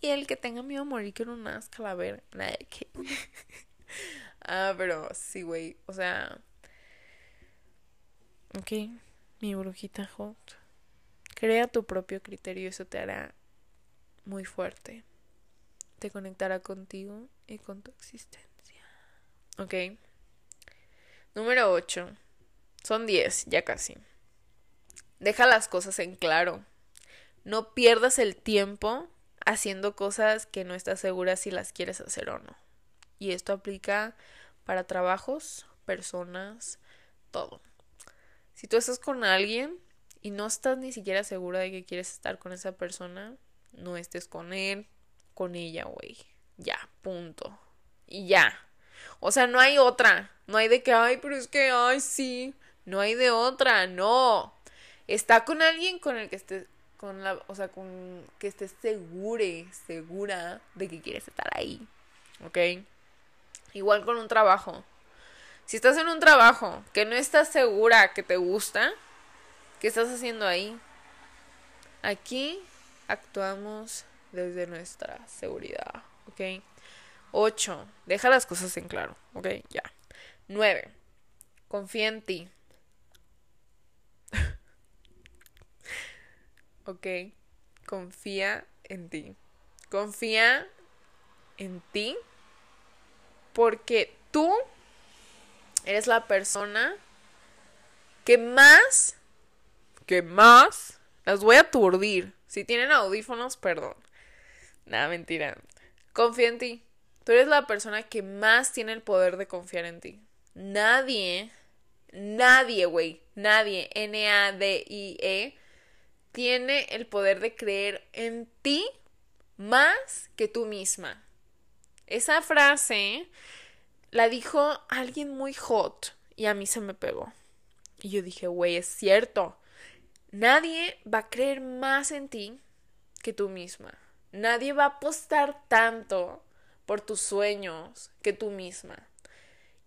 S1: Y el que tenga miedo a morir que una calavera. Nada que. ah, pero sí, güey. O sea. Ok, mi brujita hot. Crea tu propio criterio, eso te hará muy fuerte. Te conectará contigo y con tu existencia. Ok. Número 8. Son 10, ya casi. Deja las cosas en claro. No pierdas el tiempo haciendo cosas que no estás segura si las quieres hacer o no. Y esto aplica para trabajos, personas, todo. Si tú estás con alguien y no estás ni siquiera segura de que quieres estar con esa persona, no estés con él, con ella, güey. Ya, punto. Y ya. O sea, no hay otra. No hay de que, ay, pero es que, ay, sí. No hay de otra, no. Está con alguien con el que estés, con la, o sea, con que estés segure, segura de que quieres estar ahí. ¿Ok? Igual con un trabajo. Si estás en un trabajo que no estás segura que te gusta, ¿qué estás haciendo ahí? Aquí actuamos desde nuestra seguridad, ¿ok? 8. Deja las cosas en claro, ¿ok? Ya. 9. Confía en ti. ok. Confía en ti. Confía en ti porque tú eres la persona que más, que más, las voy a aturdir. Si tienen audífonos, perdón. Nada, mentira. Confía en ti. Tú eres la persona que más tiene el poder de confiar en ti. Nadie, nadie, güey, nadie, N-A-D-I-E, tiene el poder de creer en ti más que tú misma. Esa frase la dijo alguien muy hot y a mí se me pegó. Y yo dije, güey, es cierto. Nadie va a creer más en ti que tú misma. Nadie va a apostar tanto por tus sueños que tú misma.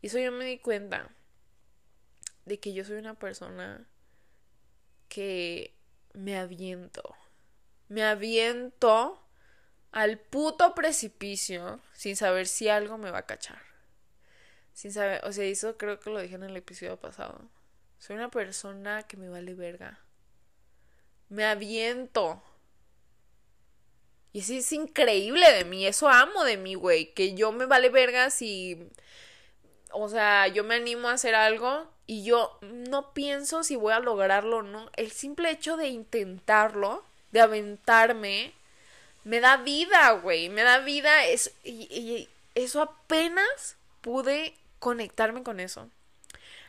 S1: Y eso yo me di cuenta de que yo soy una persona que me aviento. Me aviento al puto precipicio sin saber si algo me va a cachar. Sin saber, o sea, eso creo que lo dije en el episodio pasado. Soy una persona que me vale verga. Me aviento. Y eso es increíble de mí, eso amo de mí, güey, que yo me vale verga si o sea, yo me animo a hacer algo y yo no pienso si voy a lograrlo o no. El simple hecho de intentarlo, de aventarme, me da vida, güey. Me da vida. Es, y, eso apenas pude conectarme con eso.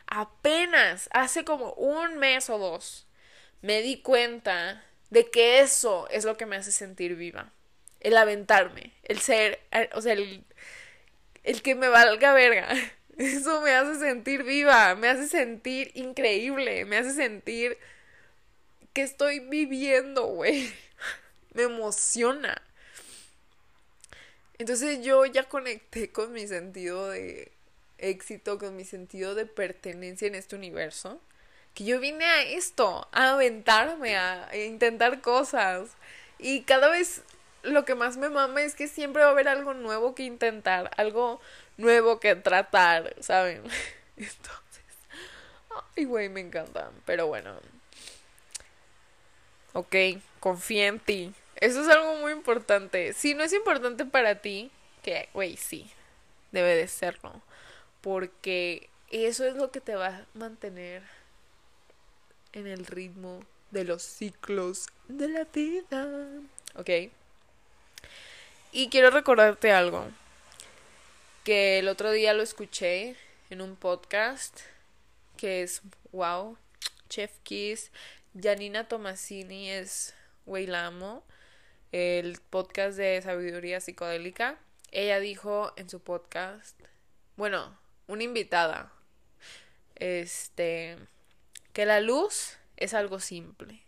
S1: Apenas, hace como un mes o dos, me di cuenta de que eso es lo que me hace sentir viva. El aventarme, el ser, o sea, el, el que me valga verga. Eso me hace sentir viva, me hace sentir increíble, me hace sentir que estoy viviendo, güey. Me emociona. Entonces yo ya conecté con mi sentido de éxito, con mi sentido de pertenencia en este universo. Que yo vine a esto, a aventarme, a intentar cosas. Y cada vez lo que más me mama es que siempre va a haber algo nuevo que intentar, algo nuevo que tratar, ¿saben? Entonces, ay, güey, me encantan. Pero bueno. Ok, confía en ti. Eso es algo muy importante. Si no es importante para ti, que, güey, sí, debe de serlo. Porque eso es lo que te va a mantener en el ritmo de los ciclos de la vida. ¿Ok? Y quiero recordarte algo que el otro día lo escuché en un podcast que es wow, Chef Kiss, Janina Tomasini es güey la amo, el podcast de sabiduría psicodélica. Ella dijo en su podcast, bueno, una invitada, este, que la luz es algo simple.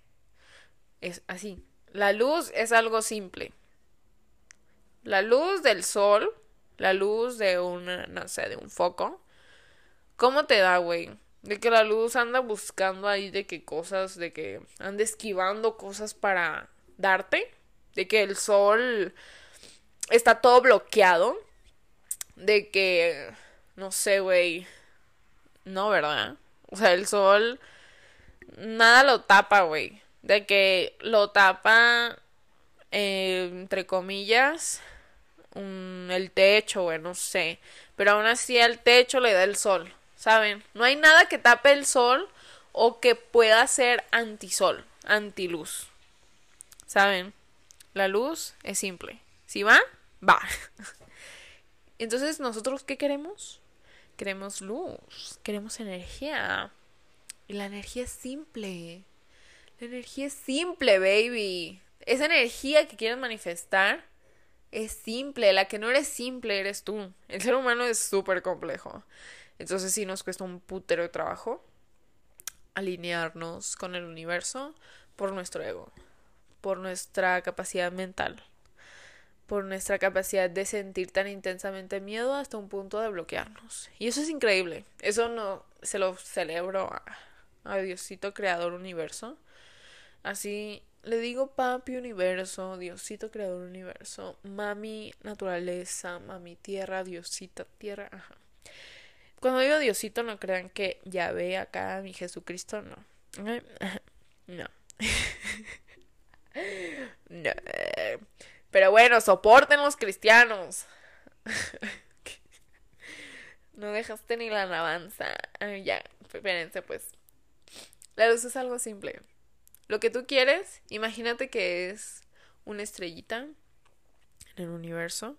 S1: Es así, la luz es algo simple. La luz del sol la luz de un, no sé, de un foco. ¿Cómo te da, güey? De que la luz anda buscando ahí de qué cosas, de que anda esquivando cosas para darte. De que el sol está todo bloqueado. De que, no sé, güey. No, ¿verdad? O sea, el sol nada lo tapa, güey. De que lo tapa, eh, entre comillas, el techo, güey, no sé. Pero aún así al techo le da el sol, ¿saben? No hay nada que tape el sol o que pueda ser antisol, antiluz. ¿Saben? La luz es simple. Si va, va. Entonces, ¿nosotros qué queremos? Queremos luz, queremos energía. Y la energía es simple. La energía es simple, baby. Esa energía que quieres manifestar es simple, la que no eres simple eres tú. El ser humano es súper complejo. Entonces sí nos cuesta un putero de trabajo alinearnos con el universo por nuestro ego, por nuestra capacidad mental, por nuestra capacidad de sentir tan intensamente miedo hasta un punto de bloquearnos. Y eso es increíble. Eso no se lo celebro a, a Diosito Creador Universo. Así le digo papi universo, Diosito creador universo, mami naturaleza, mami tierra, Diosita tierra, ajá. Cuando digo Diosito no crean que ya ve acá a mi Jesucristo, no. No. no. Pero bueno, soporten los cristianos. no dejaste ni la alabanza. ya, espérense pues. La luz es algo simple. Lo que tú quieres, imagínate que es una estrellita en el universo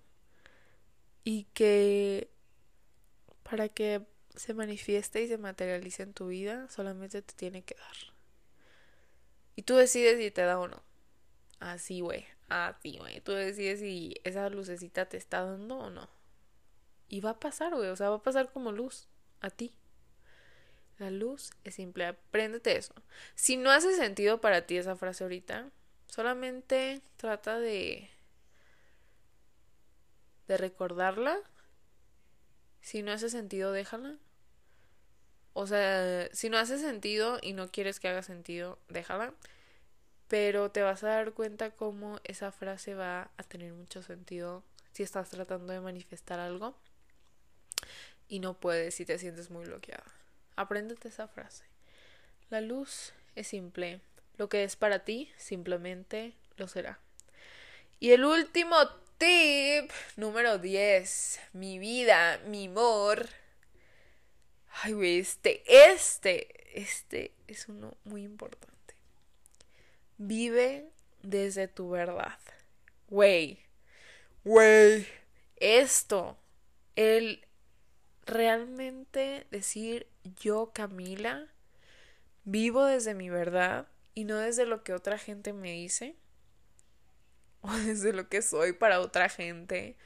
S1: y que para que se manifieste y se materialice en tu vida solamente te tiene que dar. Y tú decides si te da o no. Así, güey. Así, güey. Tú decides si esa lucecita te está dando o no. Y va a pasar, güey. O sea, va a pasar como luz a ti. La luz es simple, apréndete eso. Si no hace sentido para ti esa frase ahorita, solamente trata de de recordarla. Si no hace sentido, déjala. O sea, si no hace sentido y no quieres que haga sentido, déjala. Pero te vas a dar cuenta cómo esa frase va a tener mucho sentido si estás tratando de manifestar algo y no puedes si te sientes muy bloqueada. Apréndete esa frase. La luz es simple. Lo que es para ti, simplemente lo será. Y el último tip, número 10. Mi vida, mi amor. Ay, güey, este, este, este es uno muy importante. Vive desde tu verdad. Güey, güey, esto, el realmente decir yo, Camila, vivo desde mi verdad y no desde lo que otra gente me dice, o desde lo que soy para otra gente,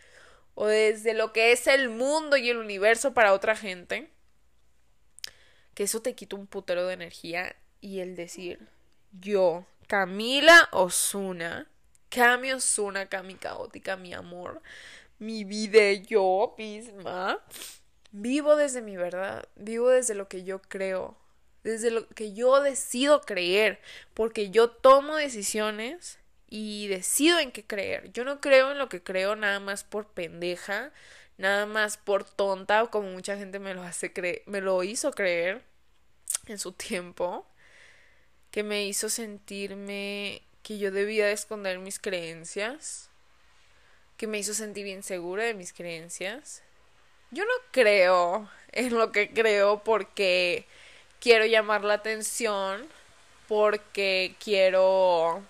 S1: o desde lo que es el mundo y el universo para otra gente, que eso te quita un putero de energía y el decir yo, Camila Osuna, Cami Osuna, Cami Caótica, mi amor, mi vida, yo misma, Vivo desde mi verdad, vivo desde lo que yo creo, desde lo que yo decido creer, porque yo tomo decisiones y decido en qué creer. Yo no creo en lo que creo nada más por pendeja, nada más por tonta, como mucha gente me lo hace creer, me lo hizo creer en su tiempo, que me hizo sentirme que yo debía esconder mis creencias, que me hizo sentir insegura de mis creencias yo no creo en lo que creo porque quiero llamar la atención, porque quiero,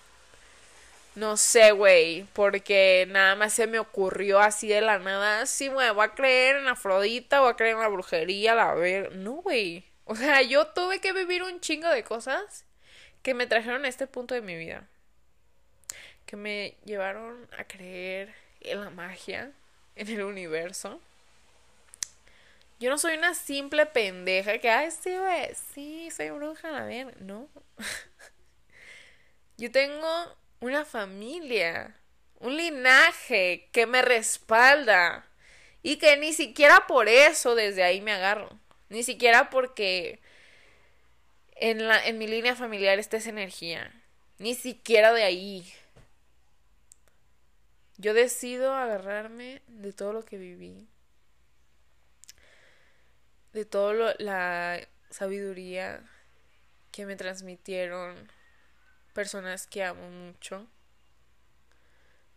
S1: no sé, güey, porque nada más se me ocurrió así de la nada, sí, güey, voy a creer en Afrodita, voy a creer en la brujería, la ver, no, güey. O sea, yo tuve que vivir un chingo de cosas que me trajeron a este punto de mi vida. Que me llevaron a creer en la magia, en el universo yo no soy una simple pendeja que, ay, sí, güey, sí, soy bruja, a ver, no. Yo tengo una familia, un linaje que me respalda y que ni siquiera por eso desde ahí me agarro. Ni siquiera porque en, la, en mi línea familiar está esa energía. Ni siquiera de ahí. Yo decido agarrarme de todo lo que viví de toda la sabiduría que me transmitieron personas que amo mucho,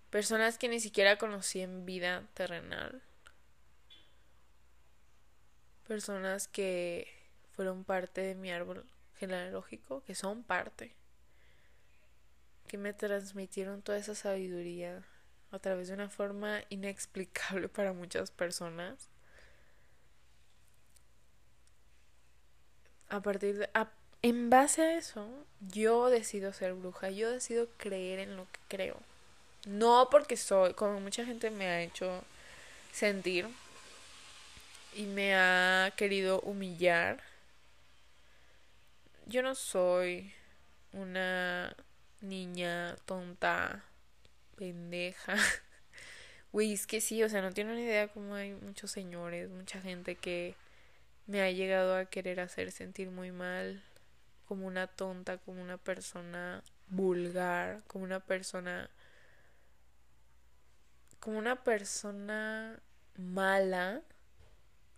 S1: personas que ni siquiera conocí en vida terrenal, personas que fueron parte de mi árbol genealógico, que son parte, que me transmitieron toda esa sabiduría a través de una forma inexplicable para muchas personas a partir de... en base a eso, yo decido ser bruja, yo decido creer en lo que creo. No porque soy, como mucha gente me ha hecho sentir y me ha querido humillar. Yo no soy una niña tonta, pendeja. Güey, es que sí, o sea, no tiene una idea cómo hay muchos señores, mucha gente que me ha llegado a querer hacer sentir muy mal, como una tonta, como una persona vulgar, como una persona como una persona mala,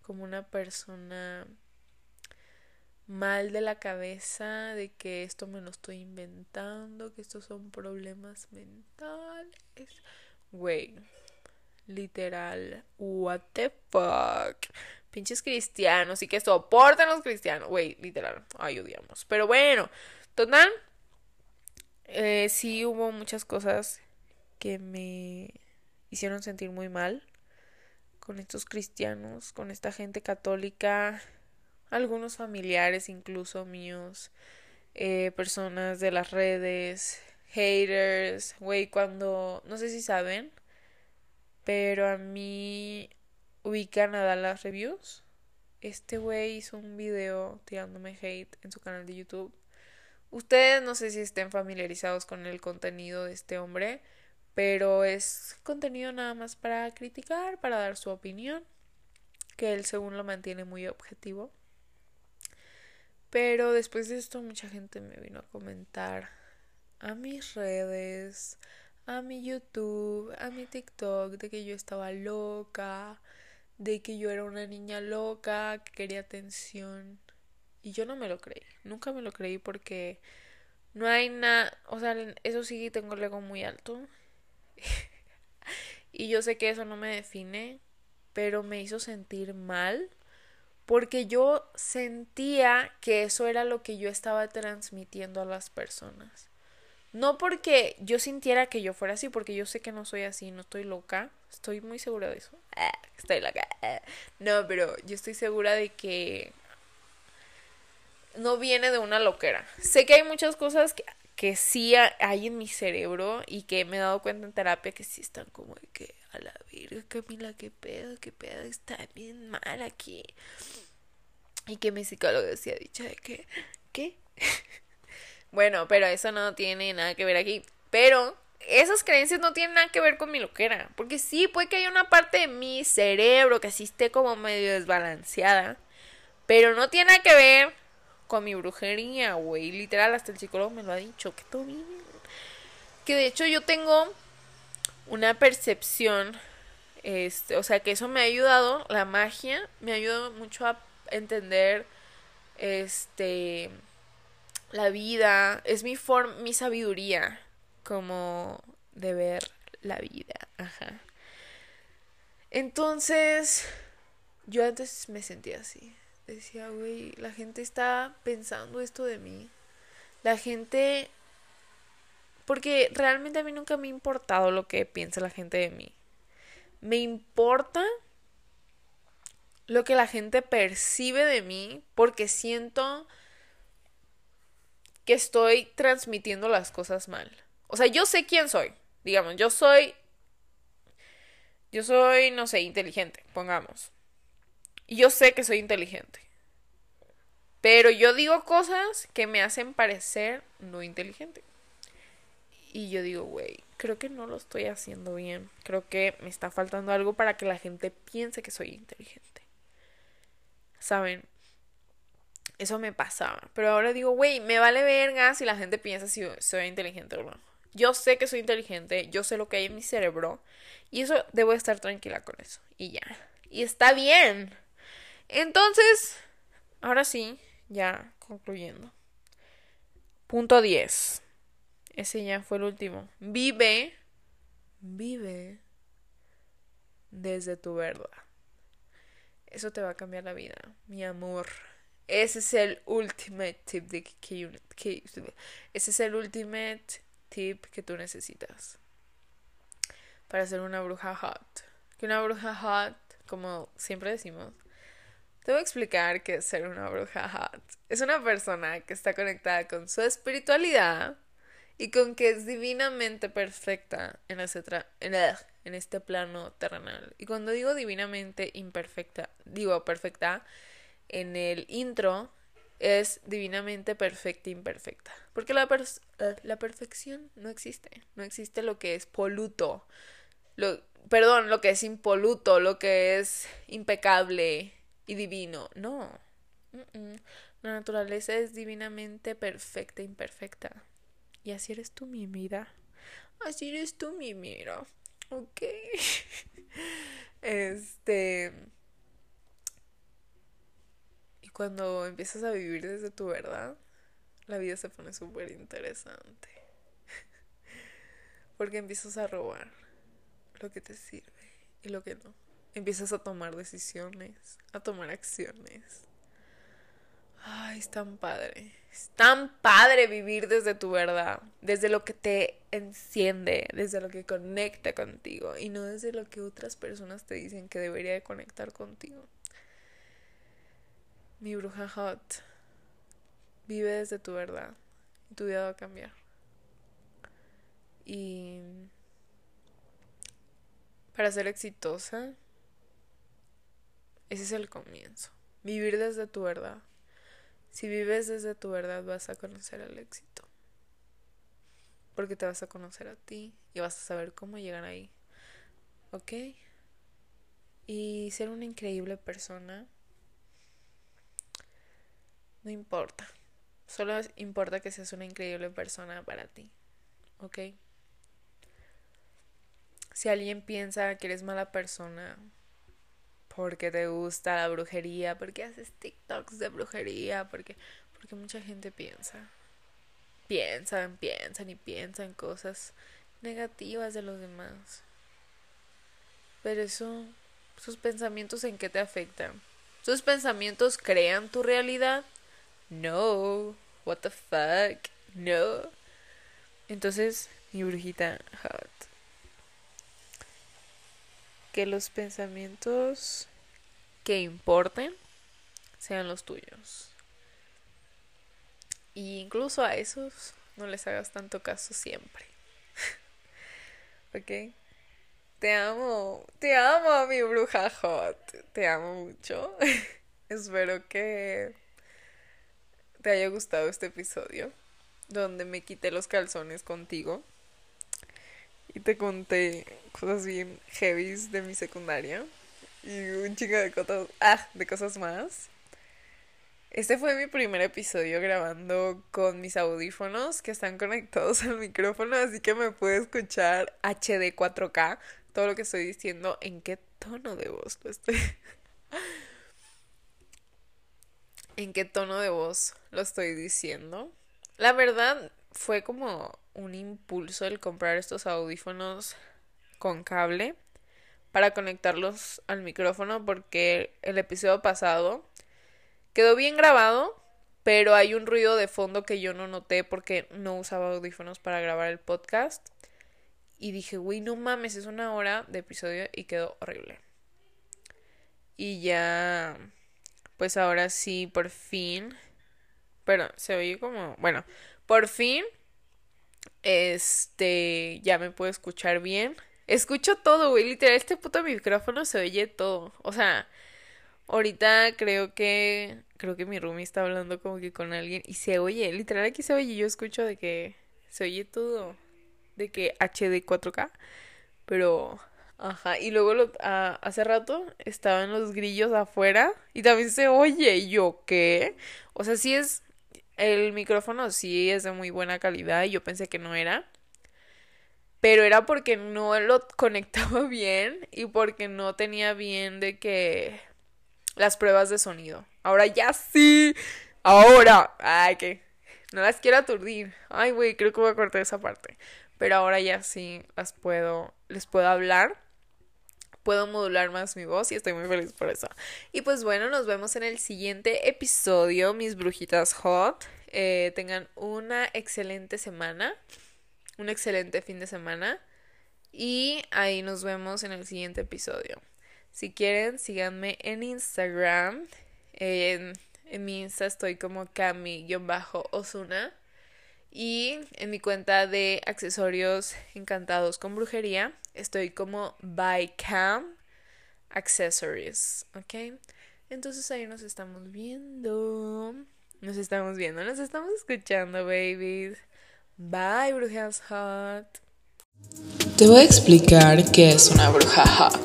S1: como una persona mal de la cabeza, de que esto me lo estoy inventando, que estos son problemas mentales. Güey, literal, what the fuck. Pinches cristianos y que soportan los cristianos. Güey, literal, ay, odiamos. Pero bueno, total, eh, sí hubo muchas cosas que me hicieron sentir muy mal con estos cristianos, con esta gente católica, algunos familiares incluso míos, eh, personas de las redes, haters, güey, cuando, no sé si saben, pero a mí ubican a Dallas Reviews. Este güey hizo un video tirándome hate en su canal de YouTube. Ustedes no sé si estén familiarizados con el contenido de este hombre, pero es contenido nada más para criticar, para dar su opinión, que él según lo mantiene muy objetivo. Pero después de esto mucha gente me vino a comentar a mis redes, a mi YouTube, a mi TikTok, de que yo estaba loca, de que yo era una niña loca, que quería atención. Y yo no me lo creí, nunca me lo creí porque no hay nada, o sea, eso sí tengo el ego muy alto y yo sé que eso no me define, pero me hizo sentir mal porque yo sentía que eso era lo que yo estaba transmitiendo a las personas. No porque yo sintiera que yo fuera así, porque yo sé que no soy así, no estoy loca, estoy muy segura de eso. Ah, estoy loca. Ah. No, pero yo estoy segura de que no viene de una loquera. Sé que hay muchas cosas que que sí hay en mi cerebro y que me he dado cuenta en terapia que sí están como de que a la virga, Camila, qué pedo, qué pedo, está bien mal aquí. Y que mi psicólogo decía dicho de que, ¿qué? Bueno, pero eso no tiene nada que ver aquí. Pero esas creencias no tienen nada que ver con mi loquera. Porque sí, puede que haya una parte de mi cerebro que sí esté como medio desbalanceada. Pero no tiene nada que ver con mi brujería, güey. Literal, hasta el psicólogo me lo ha dicho, que todo bien. Que de hecho yo tengo una percepción, este, o sea, que eso me ha ayudado, la magia, me ha ayudado mucho a entender, este, la vida, es mi forma, mi sabiduría, como de ver la vida, ajá. Entonces, yo antes me sentía así decía, güey, la gente está pensando esto de mí. La gente... Porque realmente a mí nunca me ha importado lo que piensa la gente de mí. Me importa lo que la gente percibe de mí porque siento que estoy transmitiendo las cosas mal. O sea, yo sé quién soy. Digamos, yo soy... Yo soy, no sé, inteligente, pongamos. Y yo sé que soy inteligente. Pero yo digo cosas que me hacen parecer no inteligente. Y yo digo, güey, creo que no lo estoy haciendo bien. Creo que me está faltando algo para que la gente piense que soy inteligente. ¿Saben? Eso me pasaba. Pero ahora digo, güey, me vale verga si la gente piensa si soy inteligente o no. Yo sé que soy inteligente, yo sé lo que hay en mi cerebro. Y eso debo estar tranquila con eso. Y ya. Y está bien. Entonces, ahora sí, ya concluyendo. Punto 10. Ese ya fue el último. Vive, vive desde tu verdad. Eso te va a cambiar la vida, mi amor. Ese es el ultimate tip de que, que ese es el ultimate tip que tú necesitas para ser una bruja hot. Que una bruja hot, como siempre decimos, te voy a explicar qué es ser una bruja hot. Es una persona que está conectada con su espiritualidad y con que es divinamente perfecta en este plano terrenal. Y cuando digo divinamente imperfecta, digo perfecta, en el intro es divinamente perfecta e imperfecta. Porque la, eh, la perfección no existe. No existe lo que es poluto. Lo, perdón, lo que es impoluto, lo que es impecable y divino. No. La naturaleza es divinamente perfecta e imperfecta. Y así eres tú, mi vida. Así eres tú, mi mira. Ok. este. Cuando empiezas a vivir desde tu verdad, la vida se pone súper interesante. Porque empiezas a robar lo que te sirve y lo que no. Empiezas a tomar decisiones, a tomar acciones. Ay, es tan padre. Es tan padre vivir desde tu verdad, desde lo que te enciende, desde lo que conecta contigo y no desde lo que otras personas te dicen que debería de conectar contigo. Mi bruja hot, vive desde tu verdad y tu vida va a cambiar. Y para ser exitosa, ese es el comienzo. Vivir desde tu verdad. Si vives desde tu verdad vas a conocer el éxito. Porque te vas a conocer a ti y vas a saber cómo llegar ahí. ¿Ok? Y ser una increíble persona no importa. Solo importa que seas una increíble persona para ti. ¿Ok? Si alguien piensa que eres mala persona porque te gusta la brujería, porque haces TikToks de brujería, porque porque mucha gente piensa. Piensan, piensan y piensan cosas negativas de los demás. Pero eso, sus pensamientos en qué te afectan? ¿Sus pensamientos crean tu realidad? No. What the fuck? No. Entonces, mi brujita hot que los pensamientos que importen sean los tuyos. Y incluso a esos no les hagas tanto caso siempre. ¿Ok? Te amo, te amo, mi bruja hot. Te amo mucho. Espero que te haya gustado este episodio donde me quité los calzones contigo y te conté cosas bien heavies de mi secundaria y un chingo de cosas, ah, de cosas más. Este fue mi primer episodio grabando con mis audífonos que están conectados al micrófono, así que me puede escuchar HD 4K, todo lo que estoy diciendo, en qué tono de voz lo estoy. en qué tono de voz lo estoy diciendo. La verdad fue como un impulso el comprar estos audífonos con cable para conectarlos al micrófono porque el episodio pasado quedó bien grabado, pero hay un ruido de fondo que yo no noté porque no usaba audífonos para grabar el podcast. Y dije, güey, no mames, es una hora de episodio y quedó horrible. Y ya, pues ahora sí, por fin. Pero se oye como, bueno, por fin este, ya me puedo escuchar bien. Escucho todo, güey. Literal, este puto micrófono se oye todo. O sea, ahorita creo que. Creo que mi roomie está hablando como que con alguien. Y se oye, literal, aquí se oye. Yo escucho de que se oye todo. De que HD 4K. Pero. Ajá. Y luego lo, hace rato estaban los grillos afuera. Y también se oye. Yo, ¿qué? O sea, sí es el micrófono sí es de muy buena calidad y yo pensé que no era. Pero era porque no lo conectaba bien y porque no tenía bien de que las pruebas de sonido. Ahora ya sí. Ahora. Ay, que no las quiero aturdir. Ay, güey, creo que voy a cortar esa parte. Pero ahora ya sí las puedo les puedo hablar puedo modular más mi voz y estoy muy feliz por eso. Y pues bueno, nos vemos en el siguiente episodio, mis brujitas hot. Eh, tengan una excelente semana, un excelente fin de semana y ahí nos vemos en el siguiente episodio. Si quieren, síganme en Instagram. en, mi Insta estoy como Cami-Osuna. Y en mi cuenta de accesorios encantados con brujería estoy como by Cam Accessories, ¿ok? Entonces ahí nos estamos viendo. Nos estamos viendo, nos estamos escuchando, babies. Bye, brujas hot.
S2: Te voy a explicar qué es una bruja hot.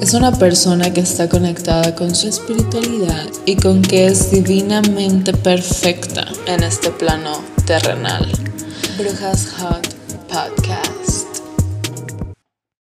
S2: Es una persona que está conectada con su espiritualidad y con que es divinamente perfecta en este plano terrenal. Brujas Hot Podcast.